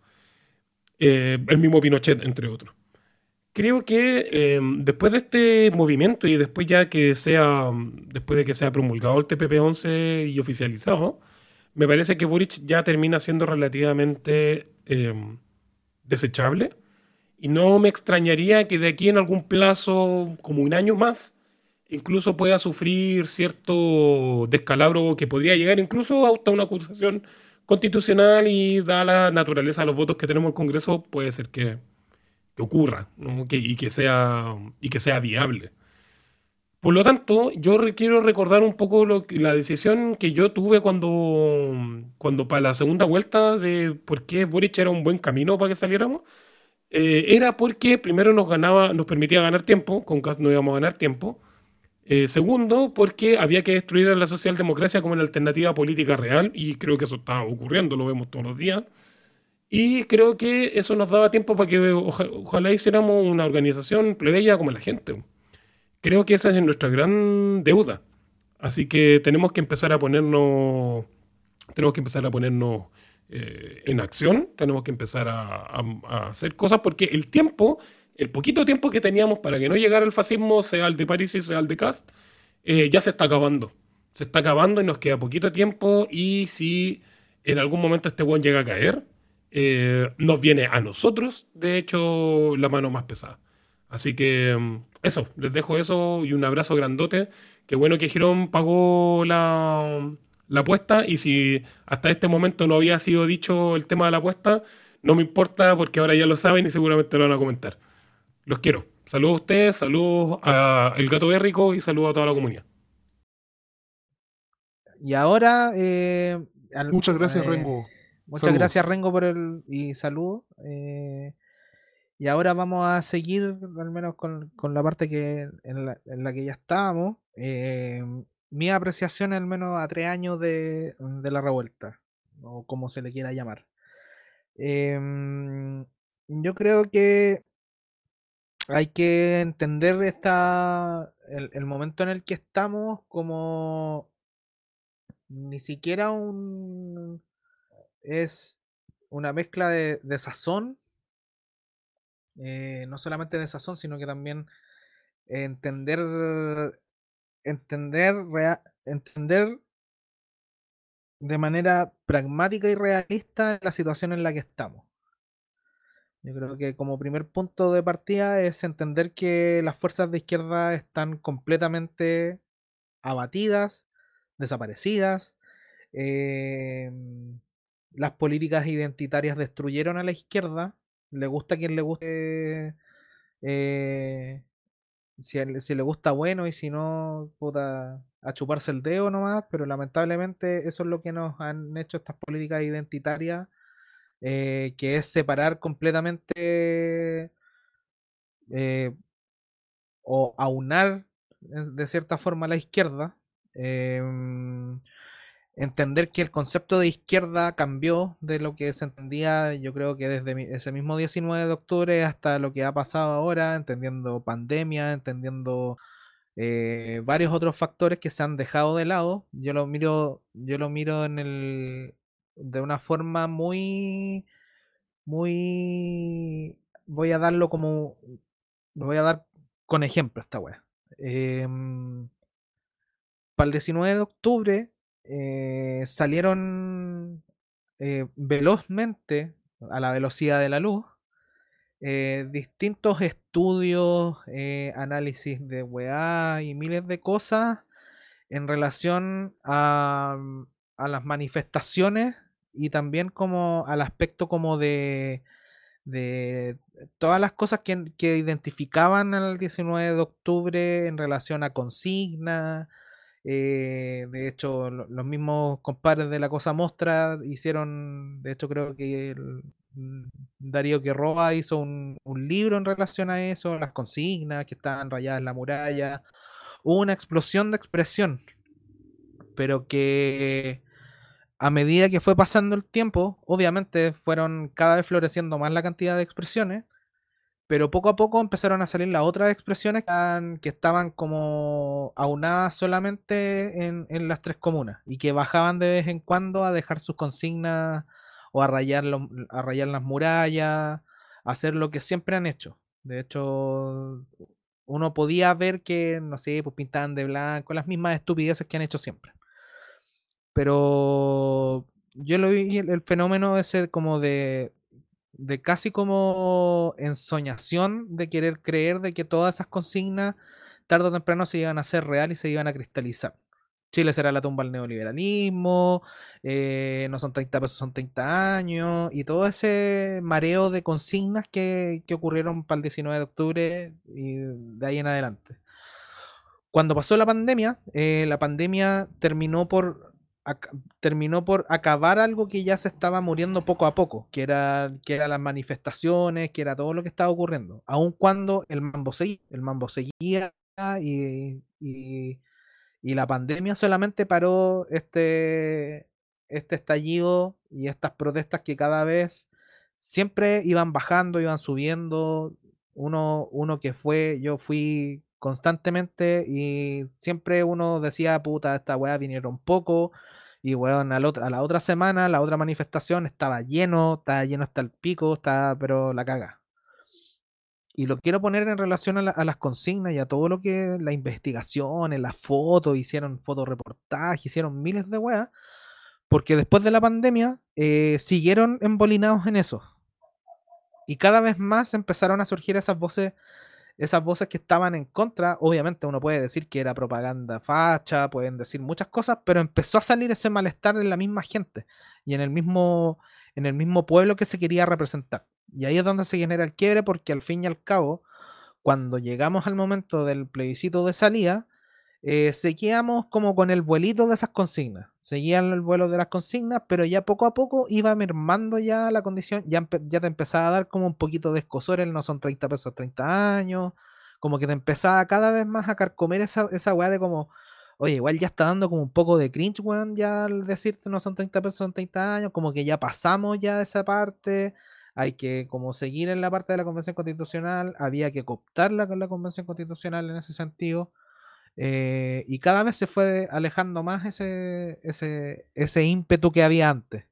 Eh, el mismo Pinochet, entre otros. Creo que eh, después de este movimiento y después ya que sea, después de que sea promulgado el TPP-11 y oficializado, me parece que Boric ya termina siendo relativamente eh, desechable. Y no me extrañaría que de aquí en algún plazo, como un año más, incluso pueda sufrir cierto descalabro que podría llegar incluso hasta una acusación constitucional y dada la naturaleza de los votos que tenemos en el Congreso, puede ser que, que ocurra, ¿no? Que- y, que sea, y que sea viable. Por lo tanto, yo quiero recordar un poco lo la decisión que yo tuve cuando, cuando para la segunda vuelta de por qué Boric era un buen camino para que saliéramos. Eh, era porque primero nos ganaba, nos permitía ganar tiempo, con Kast no íbamos a ganar tiempo. Eh, segundo, porque había que destruir a la socialdemocracia como una alternativa política real, y creo que eso está ocurriendo, lo vemos todos los días. Y creo que eso nos daba tiempo para que oja- ojalá hiciéramos una organización plebeya como la gente. Creo que esa es nuestra gran deuda. Así que tenemos que empezar a ponernos, tenemos que empezar a ponernos eh, en acción, tenemos que empezar a, a- a hacer cosas porque el tiempo, el poquito tiempo que teníamos para que no llegara el fascismo, sea el de París y sea el de Cast, eh, ya se está acabando. Se está acabando y nos queda poquito tiempo y si en algún momento este buen llega a caer, eh, nos viene a nosotros, de hecho, la mano más pesada. Así que mm, eso, les dejo eso y un abrazo grandote. Qué bueno que Girón pagó la, la apuesta y si hasta este momento no había sido dicho el tema de la apuesta, no me importa porque ahora ya lo saben y seguramente lo van a comentar. Los quiero. Saludos a ustedes, saludos a El Gato Bérrico y saludos a toda la comunidad. Y ahora. eh, al- Muchas gracias, eh, Rengo. Muchas Saludos. gracias, Rengo, por el. Y saludos. eh, y ahora vamos a seguir, al menos con, con la parte que en la, en la que ya estábamos. eh, mi apreciación, al menos a tres años de, de la revuelta, o como se le quiera llamar. Yo creo que hay que entender esta, el, el momento en el que estamos como ni siquiera un es una mezcla de, de sazón, eh, no solamente de sazón, sino que también entender entender entender de manera pragmática y realista la situación en la que estamos. Yo creo que como primer punto de partida es entender que las fuerzas de izquierda están completamente abatidas, desaparecidas. em, las políticas identitarias destruyeron a la izquierda. Le gusta a quien le guste. eh, si, si le gusta, bueno, y si no, puta, a chuparse el dedo nomás. Pero lamentablemente eso es lo que nos han hecho estas políticas identitarias eh, que es separar completamente eh, o aunar en- de cierta forma la izquierda. em, entender que el concepto de izquierda cambió de lo que se entendía, yo creo que desde ese mismo 19 de octubre hasta lo que ha pasado ahora, entendiendo pandemia, entendiendo eh, varios otros factores que se han dejado de lado. Yo lo miro, yo lo miro en el, de una forma muy, muy, voy a darlo como, lo voy a dar con ejemplo esta wea. Em, para el 19 de octubre eh, salieron eh, velozmente, a la velocidad de la luz, eh, distintos estudios, análisis de weá y miles de cosas en relación a, a las manifestaciones y también como al aspecto como de, de todas las cosas que, que identificaban al 19 de octubre en relación a consigna. eh, de hecho, lo- los mismos compadres de la Cosa Mostra hicieron, de hecho creo que el- mm, Darío Quirroa hizo un, un libro en relación a eso, las consignas que estaban rayadas en la muralla. Hubo una explosión de expresión, pero que a medida que fue pasando el tiempo, obviamente fueron cada vez floreciendo más la cantidad de expresiones, pero poco a poco empezaron a salir las otras expresiones que, estaban- como aunadas solamente en, las tres comunas y que bajaban de vez en cuando a dejar sus consignas o a rayar, a rayar las murallas, a hacer lo que siempre han hecho. De hecho, uno podía ver que, no sé, pues pintaban de blanco, las mismas estupideces que han hecho siempre. Pero yo lo vi el, fenómeno ese como de, de casi como ensoñación de querer creer de que todas esas consignas tarde o temprano se iban a hacer real y se iban a cristalizar. Chile será la tumba del neoliberalismo, eh, no son 30 pesos, son 30 años, y todo ese mareo de consignas que, que ocurrieron para el 19 de octubre y de ahí en adelante. Cuando pasó la pandemia, eh, la pandemia terminó por, terminó por acabar algo que ya se estaba muriendo poco a poco, que era, que era las manifestaciones, que era todo lo que estaba ocurriendo. Aun cuando el mambo seguía, el mambo seguía y, y- y la pandemia solamente paró este, este estallido y estas protestas que cada vez siempre iban bajando, iban subiendo. Uno, uno que fue, yo fui constantemente y siempre uno decía, puta, esta weá vinieron poco. Y otro- a la otra semana, la otra manifestación estaba lleno, estaba lleno hasta el pico, estaba, pero la caga. Y lo quiero poner en relación a, la- a las consignas y a todo lo que la investigación, en las fotos, hicieron fotoreportajes, hicieron miles de weas, porque después de la pandemia eh, siguieron embolinados en eso. Y cada vez más empezaron a surgir esas voces, esas voces que estaban en contra. Obviamente uno puede decir que era propaganda facha, pueden decir muchas cosas, pero empezó a salir ese malestar en la misma gente y en el mismo, en el mismo pueblo que se quería representar. Y ahí es donde se genera el quiebre, porque al fin y al cabo, cuando llegamos al momento del plebiscito de salida, eh, seguíamos como con el vuelito de esas consignas. Seguían el vuelo de las consignas, pero ya poco a poco iba mermando ya la condición, ya, ya te empezaba a dar como un poquito de escosor, el no son 30 pesos 30 años, como que te empezaba cada vez más a carcomer esa, esa weá de como, oye, igual ya está dando como un poco de cringe, weón, ya al decirte no son 30 pesos, son 30 años, como que ya pasamos ya esa parte, hay que como seguir en la parte de la Convención Constitucional, había que cooptarla con la Convención Constitucional en ese sentido. Eh, y cada vez se fue alejando más ese, ese, ese ímpetu que había antes.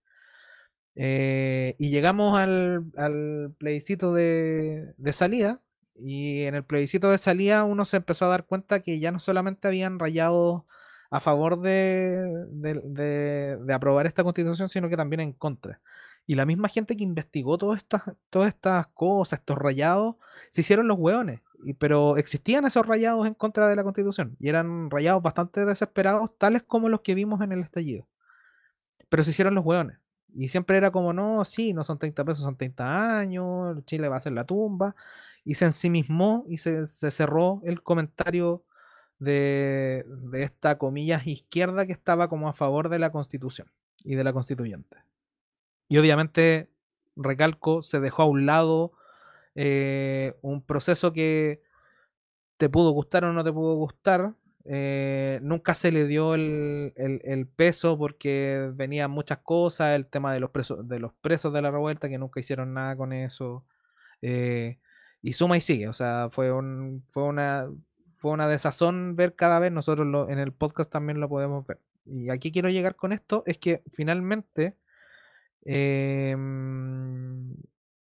Eh, y llegamos al, al plebiscito de, de salida. Y en el plebiscito de salida uno se empezó a dar cuenta que ya no solamente habían rayado a favor de, de- de- aprobar esta constitución, sino que también en contra. Y la misma gente que investigó todas estas, todas estas cosas, estos rayados, se hicieron los hueones. Pero existían esos rayados en contra de la constitución. Y eran rayados bastante desesperados, tales como los que vimos en el estallido. Pero se hicieron los hueones. Y siempre era como, no, sí, no son 30 pesos, son 30 años, Chile va a ser la tumba. Y se ensimismó y se, se cerró el comentario de, de esta, comillas, izquierda que estaba como a favor de la constitución y de la constituyente. Y obviamente, recalco, se dejó a un lado eh, un proceso que te pudo gustar o no te pudo gustar. eh, nunca se le dio el, el- peso porque venían muchas cosas, el tema de los presos, de los presos de la revuelta que nunca hicieron nada con eso. eh, y suma y sigue, o sea, fue un, fue una, fue una desazón ver cada vez, nosotros en el podcast también lo podemos ver. Y aquí quiero llegar con esto, es que finalmente em,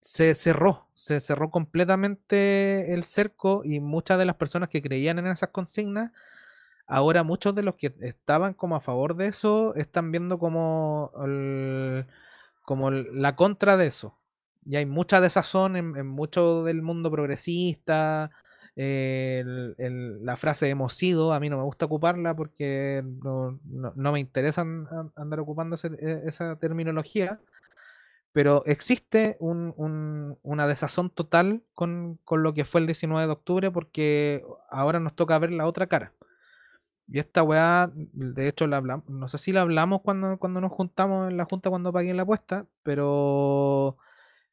se cerró, se cerró completamente el cerco y muchas de las personas que creían en esas consignas, ahora muchos de los que estaban como a favor de eso están viendo como, como la contra de eso. Y hay mucha desazón en, en mucho del mundo progresista, eh, la frase hemos sido, a mí no me gusta ocuparla porque no, no- me interesa an- an- andar ocupando ese- e- esa terminología, pero existe un- un- una desazón total con, con lo que fue el 19 de octubre porque ahora nos toca ver la otra cara. Y esta weá, de hecho, la hablamos, no sé si la hablamos cuando, cuando nos juntamos en la junta cuando pagué la apuesta, pero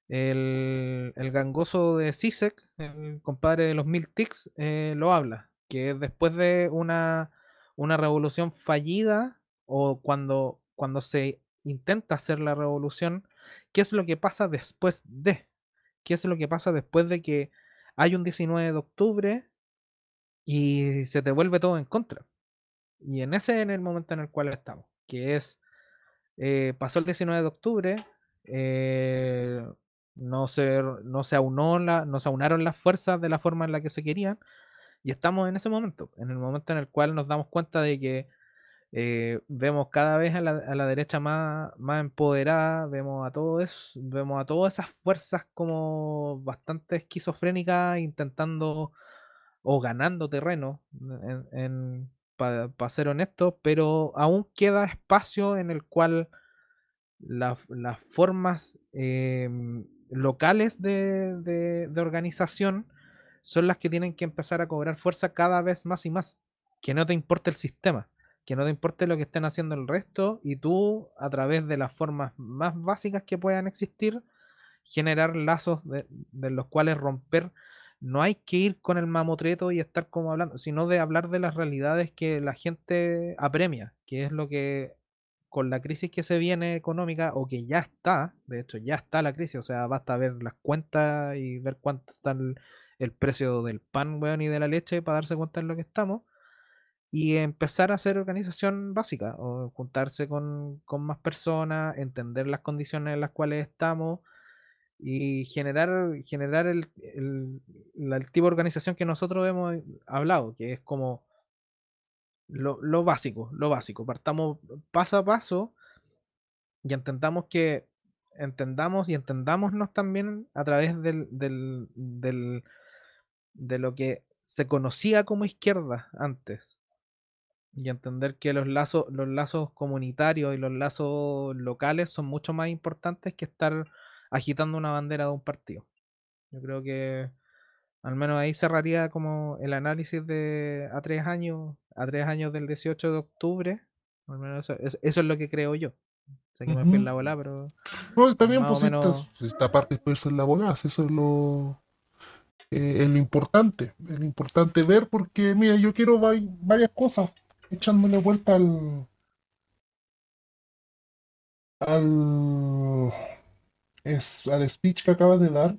el, el gangoso de CISEC, el compadre de los mil tics, eh, lo habla, que después de una, una revolución fallida o cuando, cuando se intenta hacer la revolución, ¿qué es lo que pasa después de? ¿Qué es lo que pasa después de que hay un 19 de octubre y se te vuelve todo en contra? Y en ese en el momento en el cual estamos, que es, eh, pasó el 19 de octubre, eh, no, se, no, se aunó la, no se aunaron las fuerzas de la forma en la que se querían, y estamos en ese momento, en el momento en el cual nos damos cuenta de que eh, vemos cada vez a la, a la derecha más, más empoderada, vemos a todo eso, vemos a todas esas fuerzas como bastante esquizofrénicas intentando o ganando terreno, para ser honesto, pero aún queda espacio en el cual la- las formas em, locales de, de- de organización son las que tienen que empezar a cobrar fuerza cada vez más y más. Que no te importe el sistema, que no te importe lo que estén haciendo el resto y tú, a través de las formas más básicas que puedan existir, generar lazos de, de los cuales romper. No hay que ir con el mamotreto y estar como hablando, sino de hablar de las realidades que la gente apremia, que es lo que con la crisis que se viene económica o que ya está, de hecho ya está la crisis, o sea, basta ver las cuentas y ver cuánto está el, el precio del pan, weón, y de la leche para darse cuenta en lo que estamos y empezar a hacer organización básica, o juntarse con, con más personas, entender las condiciones en las cuales estamos y generar, generar el, el, tipo de organización que nosotros hemos hablado, que es como lo, lo básico, lo básico. Partamos paso a paso y entendamos que entendamos y entendámonos también a través del, del, del- de lo que se conocía como izquierda antes. Y entender que los lazos, los lazos comunitarios y los lazos locales son mucho más importantes que estar agitando una bandera de un partido. Yo creo que al menos ahí cerraría como el análisis de a tres años, a tres años del 18 de octubre. Al menos eso, es- eso es lo que creo yo. Sé que me fui en la bola, pero No, está bien, pues esta, menos- esta parte perderse en la bola, eso es lo, eh, es lo importante, es lo importante ver porque, mira, yo quiero varias cosas, echándole vuelta al, al, es, al speech que acabas de dar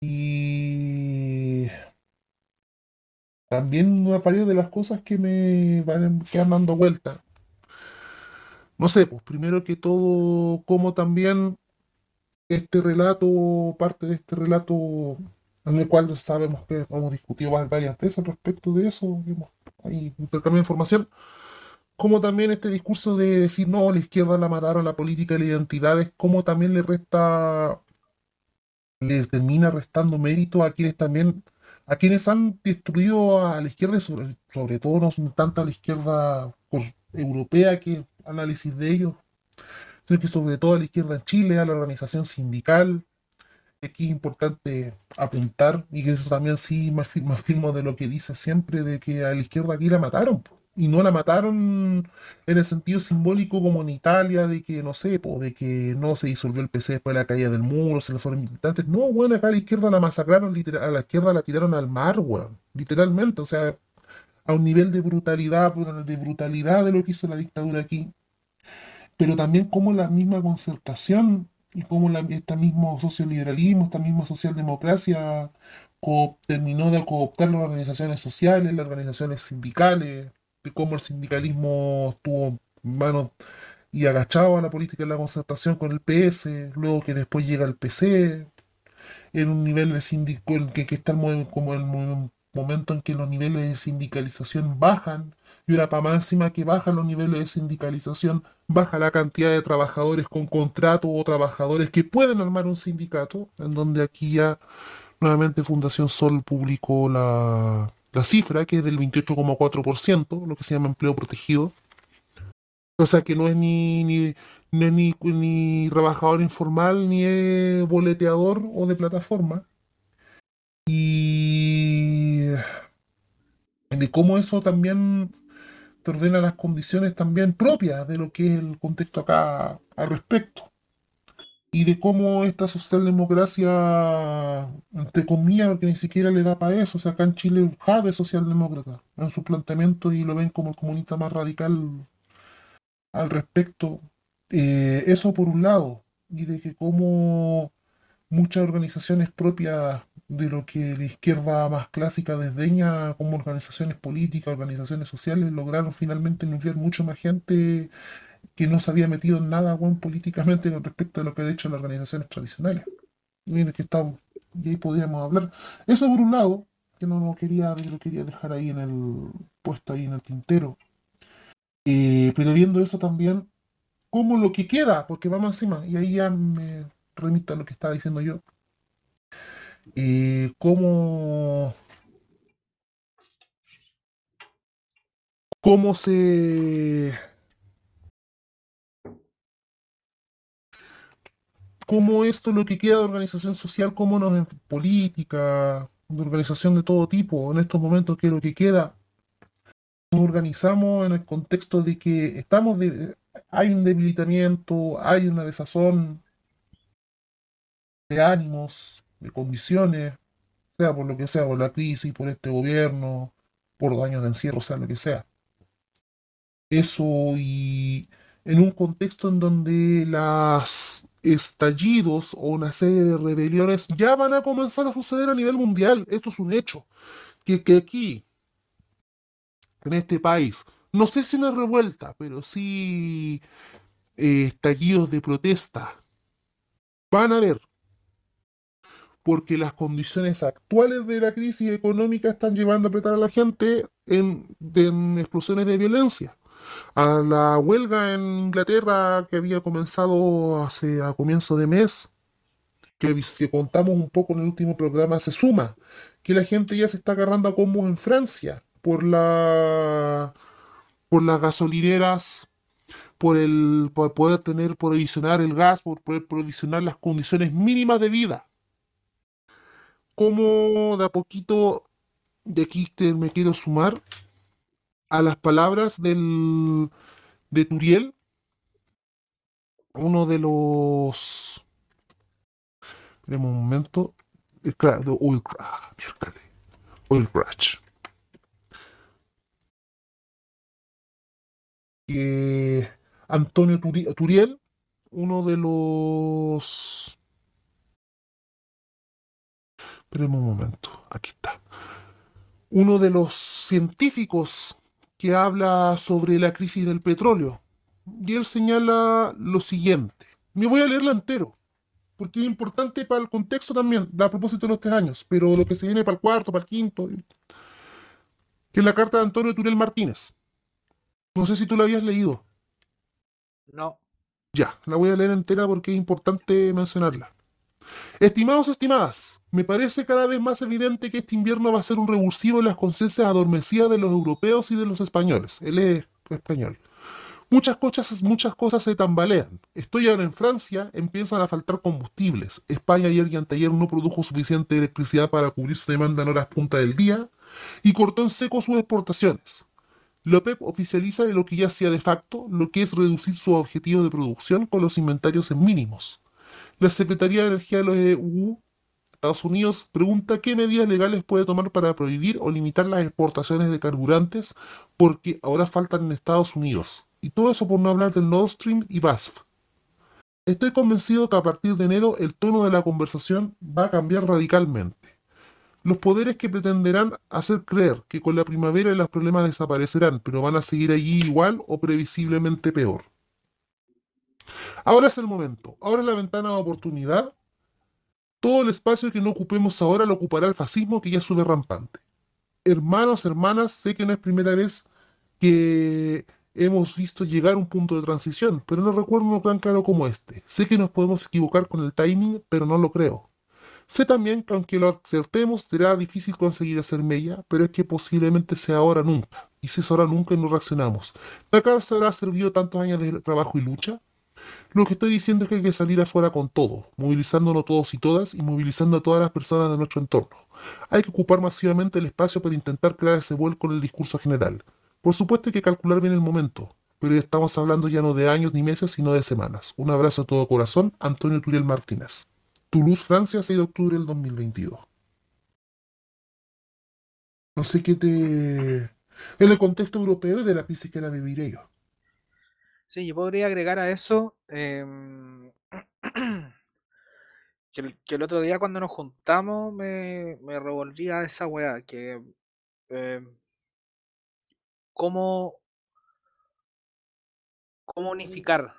y también varias de las cosas que me van quedan dando vuelta. No sé, pues primero que todo, como también este relato, parte de este relato en el cual sabemos que hemos discutido va- varias veces respecto de eso, hemos ahí intercambiado información, como también este discurso de decir, no, la izquierda la mataron, la política y la identidad, es como también le resta, le termina restando mérito a quienes también, a quienes han destruido a la izquierda, sobre, sobre todo no tanto a la izquierda europea que análisis de ellos, sino que sobre todo a la izquierda en Chile, a la organización sindical. Aquí es importante apuntar, y que eso también sí me afir- me afirmo de lo que dice siempre, de que a la izquierda aquí la mataron, y no la mataron en el sentido simbólico como en Italia, de que no sé, po, de que no se disolvió el PC después de la caída del muro, se le fueron militantes. No, bueno, acá a la izquierda la masacraron, literal- a la izquierda la tiraron al mar, weón, literalmente, o sea, a un nivel de brutalidad, de brutalidad de lo que hizo la dictadura aquí pero también como la misma concertación y como la, este mismo socioliberalismo, esta misma socialdemocracia terminó de cooptar las organizaciones sociales, las organizaciones sindicales, de cómo el sindicalismo estuvo mano y agachado a la política de la concertación con el PS, luego que después llega el PC, en un nivel de sindico, en que, que está el mo- como el mo- momento en que los niveles de sindicalización bajan, y más encima que bajan los niveles de sindicalización, baja la cantidad de trabajadores con contrato o trabajadores que pueden armar un sindicato, en donde aquí ya Nuevamente Fundación Sol publicó la, la cifra, que es del 28,4%, lo que se llama empleo protegido. O sea que no es ni, ni, ni, ni trabajador informal, ni es boleteador o de plataforma. Y de cómo eso también ordena las condiciones también propias de lo que es el contexto acá al respecto. Y de cómo esta socialdemocracia, entre comillas, porque ni siquiera le da para eso, o sea, acá en Chile es socialdemócrata en su planteamiento y lo ven como el comunista más radical al respecto. Eh, eso por un lado, y de que como muchas organizaciones propias de lo que la izquierda más clásica desdeña como organizaciones políticas, organizaciones sociales, lograron finalmente nuclear mucho más gente que no se había metido en nada bueno, políticamente con respecto a lo que han hecho las organizaciones tradicionales. Miren que estamos, y ahí podríamos hablar. Eso por un lado, que no lo quería, lo quería dejar ahí en el puesto ahí en el tintero. Eh, pero viendo eso también, como lo que queda, porque vamos encima, y ahí ya me remito a lo que estaba diciendo yo, eh, cómo, cómo se cómo esto lo que queda de organización social, cómo nos en política, de organización de todo tipo, en estos momentos que lo que queda, nos organizamos en el contexto de que estamos de, hay un debilitamiento, hay una desazón de ánimos, de condiciones, sea por lo que sea, por la crisis, por este gobierno, por daños de encierro, sea lo que sea. Eso y en un contexto en donde las estallidos o una serie de rebeliones ya van a comenzar a suceder a nivel mundial. Esto es un hecho. Que, que aquí, en este país, no sé si una revuelta, pero sí eh, estallidos de protesta van a haber porque las condiciones actuales de la crisis económica están llevando a apretar a la gente en, explosiones de violencia. A la huelga en Inglaterra que había comenzado hace a comienzo de mes, que, contamos un poco en el último programa, se suma que la gente ya se está agarrando a combos en Francia por la por las gasolineras, por el poder tener provisionar el gas, por poder provisionar las condiciones mínimas de vida cómo de a poquito, de aquí me quiero sumar a las palabras del, de Turiel, uno de los... Esperemos un momento. El Oil, ah, Oil Crash. Antonio Turiel, uno de los Esperemos un momento, aquí está. Uno de los científicos que habla sobre la crisis del petróleo. Y él señala lo siguiente. Me voy a leerlo entero, porque es importante para el contexto también, a propósito de los tres años, pero lo que se viene para el cuarto, para el quinto, que es la carta de Antonio Turel Martínez. No sé si tú la habías leído. No. Ya, la voy a leer entera porque es importante mencionarla. Estimados, estimadas, me parece cada vez más evidente que este invierno va a ser un revulsivo en las conciencias adormecidas de los europeos y de los españoles. Él es español. Muchas cosas, se tambalean. Estoy ahora en Francia, empiezan a faltar combustibles. España ayer y anteayer no produjo suficiente electricidad para cubrir su demanda en horas punta del día y cortó en seco sus exportaciones. La OPEP oficializa lo que ya hacía de facto, lo que es reducir su objetivo de producción con los inventarios en mínimos. La Secretaría de Energía de los EU, Estados Unidos, pregunta qué medidas legales puede tomar para prohibir o limitar las exportaciones de carburantes porque ahora faltan en Estados Unidos. Y todo eso por no hablar del Nord Stream y BASF. Estoy convencido que a partir de enero el tono de la conversación va a cambiar radicalmente. Los poderes que pretenderán hacer creer que con la primavera los problemas desaparecerán, pero van a seguir allí igual o previsiblemente peor. Ahora es el momento, ahora es la ventana de oportunidad. Todo el espacio que no ocupemos ahora lo ocupará el fascismo que ya sube rampante. Hermanos, hermanas, sé que no es primera vez que hemos visto llegar un punto de transición, pero no recuerdo uno tan claro como este. Sé que nos podemos equivocar con el timing, pero no lo creo. Sé también que aunque lo acertemos, será difícil conseguir hacer mella, pero es que posiblemente sea ahora nunca. Y si es ahora nunca no reaccionamos, ¿de acá se habrá servido tantos años de trabajo y lucha? Lo que estoy diciendo es que hay que salir afuera con todo, movilizándonos todos y todas y movilizando a todas las personas de nuestro entorno. Hay que ocupar masivamente el espacio para intentar crear ese vuelco en el discurso general. Por supuesto hay que calcular bien el momento, pero estamos hablando ya no de años ni meses, sino de semanas. Un abrazo a todo corazón, Antonio Turiel Martínez. Toulouse, Francia, 6 de octubre del 2022. No sé qué te... En el contexto europeo de la crisis que la viviré yo. Sí, yo podría agregar a eso em, [CLEARS THROAT] que, el, que el otro día cuando nos juntamos me, me revolvía esa weá, que em, cómo, cómo unificar,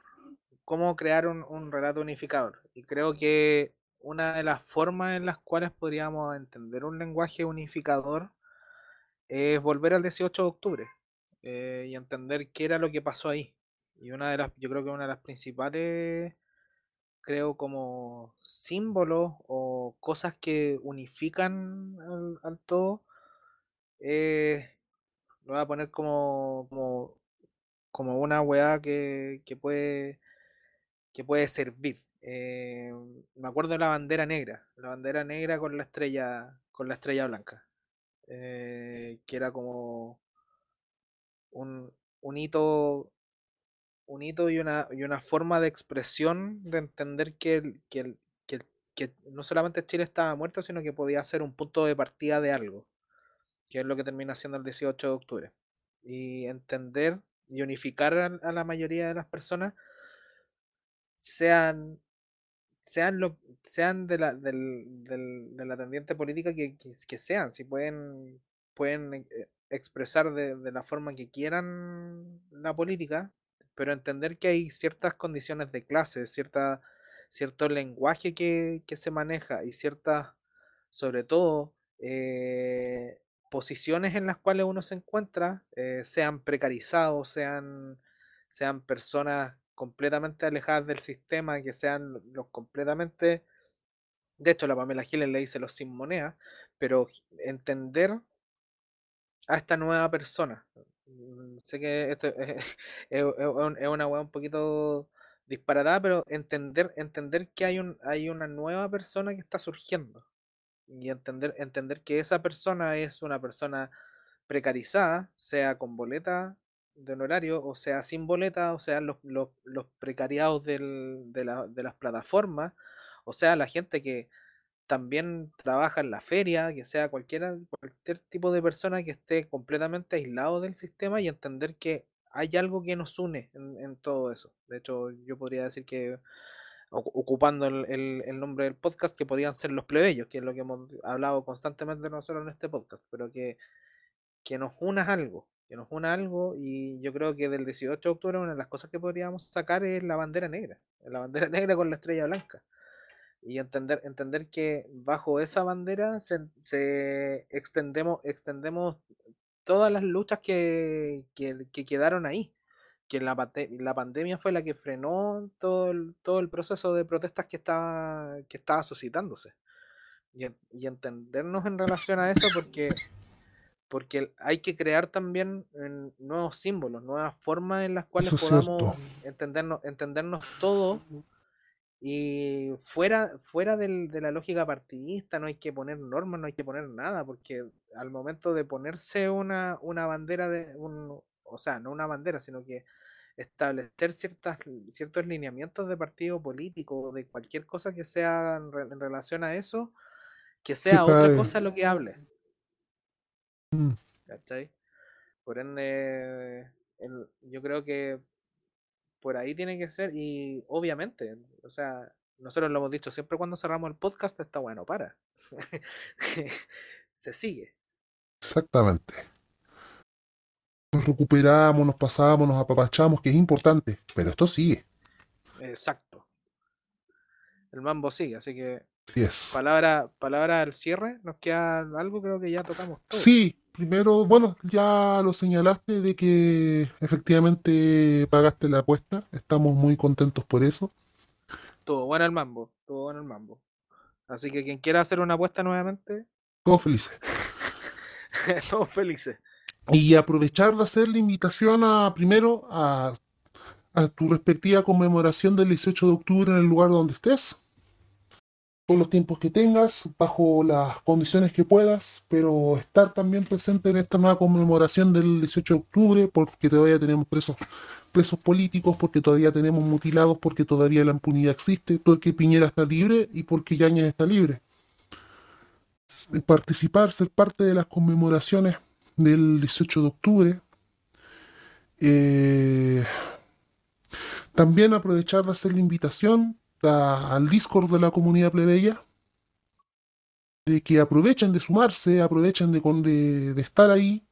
cómo crear un, un relato unificador. Y creo que una de las formas en las cuales podríamos entender un lenguaje unificador es volver al 18 de octubre eh, y entender qué era lo que pasó ahí. Y una de las, yo creo que una de las principales, creo, como símbolos o cosas que unifican al, todo, lo voy a poner como, como, como una weá que, que puede que puede servir. Eh, me acuerdo de la bandera negra, la bandera negra con la estrella, con la estrella blanca, eh, que era como un, un hito, un hito y una, y una forma de expresión de entender que, que, que, que no solamente Chile estaba muerto, sino que podía ser un punto de partida de algo, que es lo que termina siendo el 18 de octubre. Y entender y unificar a, a la mayoría de las personas, sean sean lo sean de la del, del- de la tendiente política que, que, que sean, si pueden pueden eh, expresar de, de la forma que quieran la política, pero entender que hay ciertas condiciones de clase, cierta, cierto lenguaje que, que se maneja y ciertas, sobre todo, eh, posiciones en las cuales uno se encuentra, eh, sean precarizados, sean, sean personas completamente alejadas del sistema, que sean lo- los completamente, de hecho la Pamela Giles le dice los sin moneda, pero entender a esta nueva persona. Mm, Sé que esto es, [LAUGHS] es- es un- es una weá un poquito disparatada, pero entender, entender que hay un, hay una nueva persona que está surgiendo. Y entender, entender que esa persona es una persona precarizada, sea con boleta de honorario, o sea sin boleta, o sea los, los, los precariados del- de, la- de las plataformas, o sea la gente que también trabaja en la feria, que sea cualquiera, cualquier tipo de persona que esté completamente aislado del sistema y entender que hay algo que nos une en, todo eso. De hecho, yo podría decir que ocu- ocupando el nombre del podcast, que podrían ser los plebeyos, que es lo que hemos hablado constantemente nosotros en este podcast, pero que, que nos una algo, que nos una algo, y yo creo que del 18 de octubre una de las cosas que podríamos sacar es la bandera negra, la bandera [LAUGHS] negra con la estrella blanca, y entender, entender que bajo esa bandera se, se extendemos, extendemos todas las luchas que, que, que quedaron ahí que la, la pandemia fue la que frenó todo el, todo el proceso de protestas que estaba, que estaba suscitándose. Y, y entendernos en relación a eso porque, porque hay que crear también nuevos símbolos, nuevas formas en las cuales Eso es podamos entendernos, entendernos todos y fuera, fuera del- de la lógica partidista, no hay que poner normas, no hay que poner nada, porque al momento de ponerse una, una bandera de un, o sea, no una bandera, sino que establecer ciertas, ciertos lineamientos de partido político, de cualquier cosa que sea en, re- en relación a eso, que Se sea otra cae. cosa lo que hable. Mm. ¿Cachai? Por ende, el- yo creo que por ahí tiene que ser, y obviamente, o sea, nosotros lo hemos dicho siempre cuando cerramos el podcast, está bueno, para. [LAUGHS] Se sigue. Exactamente. Nos recuperamos, nos pasamos, nos apapachamos, que es importante, pero esto sigue. Exacto. El mambo sigue, así que Así es. palabra, palabra al cierre, nos queda algo, creo que ya tocamos todo. Sí, primero, bueno, ya lo señalaste de que efectivamente pagaste la apuesta. Estamos muy contentos por eso. Estuvo bueno el mambo, estuvo bueno el mambo. Así que quien quiera hacer una apuesta nuevamente, Todos felices. [LAUGHS] todos felices. Y aprovechar de hacer la invitación a primero a, a tu respectiva conmemoración del 18 de octubre en el lugar donde estés. Con los tiempos que tengas, bajo las condiciones que puedas, pero estar también presente en esta nueva conmemoración del 18 de octubre, porque todavía tenemos presos, presos políticos, porque todavía tenemos mutilados, porque todavía la impunidad existe, porque Piñera está libre y porque Yañez está libre. Participar, ser parte de las conmemoraciones del 18 de octubre. Eh, también aprovechar de hacer la invitación al Discord de la comunidad plebeya, de que aprovechen de sumarse, aprovechen de, de, de estar ahí.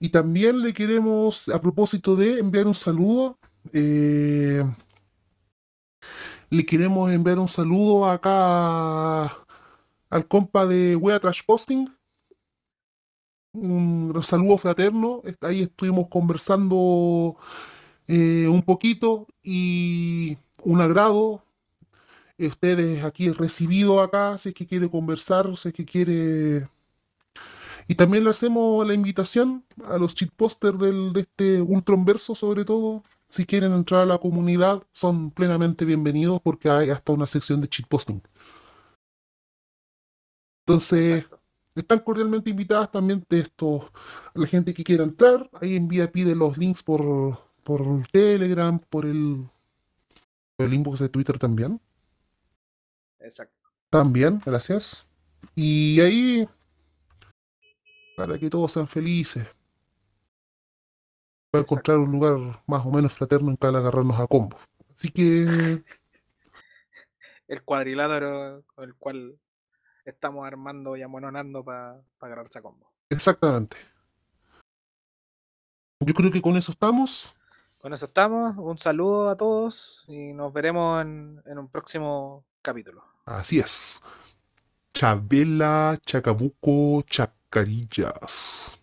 Y también le queremos, a propósito de enviar un saludo, eh, le queremos enviar un saludo acá al compa de Wea Trash Posting, un saludo fraterno. Ahí estuvimos conversando eh, un poquito y un agrado. Ustedes aquí recibido acá, si es que quiere conversar, si es que quiere. Y también le hacemos la invitación a los cheatposters del, de este Ultronverso, sobre todo. Si quieren entrar a la comunidad, son plenamente bienvenidos porque hay hasta una sección de cheatposting. Entonces, Exacto. están cordialmente invitadas también de estos, la gente que quiera entrar. Ahí envía, pide los links por, por Telegram, por el, el inbox de Twitter también. Exacto. También, gracias. Y ahí, para que todos sean felices, para encontrar un lugar más o menos fraterno en cual agarrarnos a combos. Así que, [LAUGHS] El cuadrilátero con el cual estamos armando y amononando para agarrarse a combo. exactamente. Yo creo que con eso estamos. Con eso estamos. Un saludo a todos y nos veremos en, en un próximo capítulo. Así es. Chabela, Chacabuco, Chacarillas.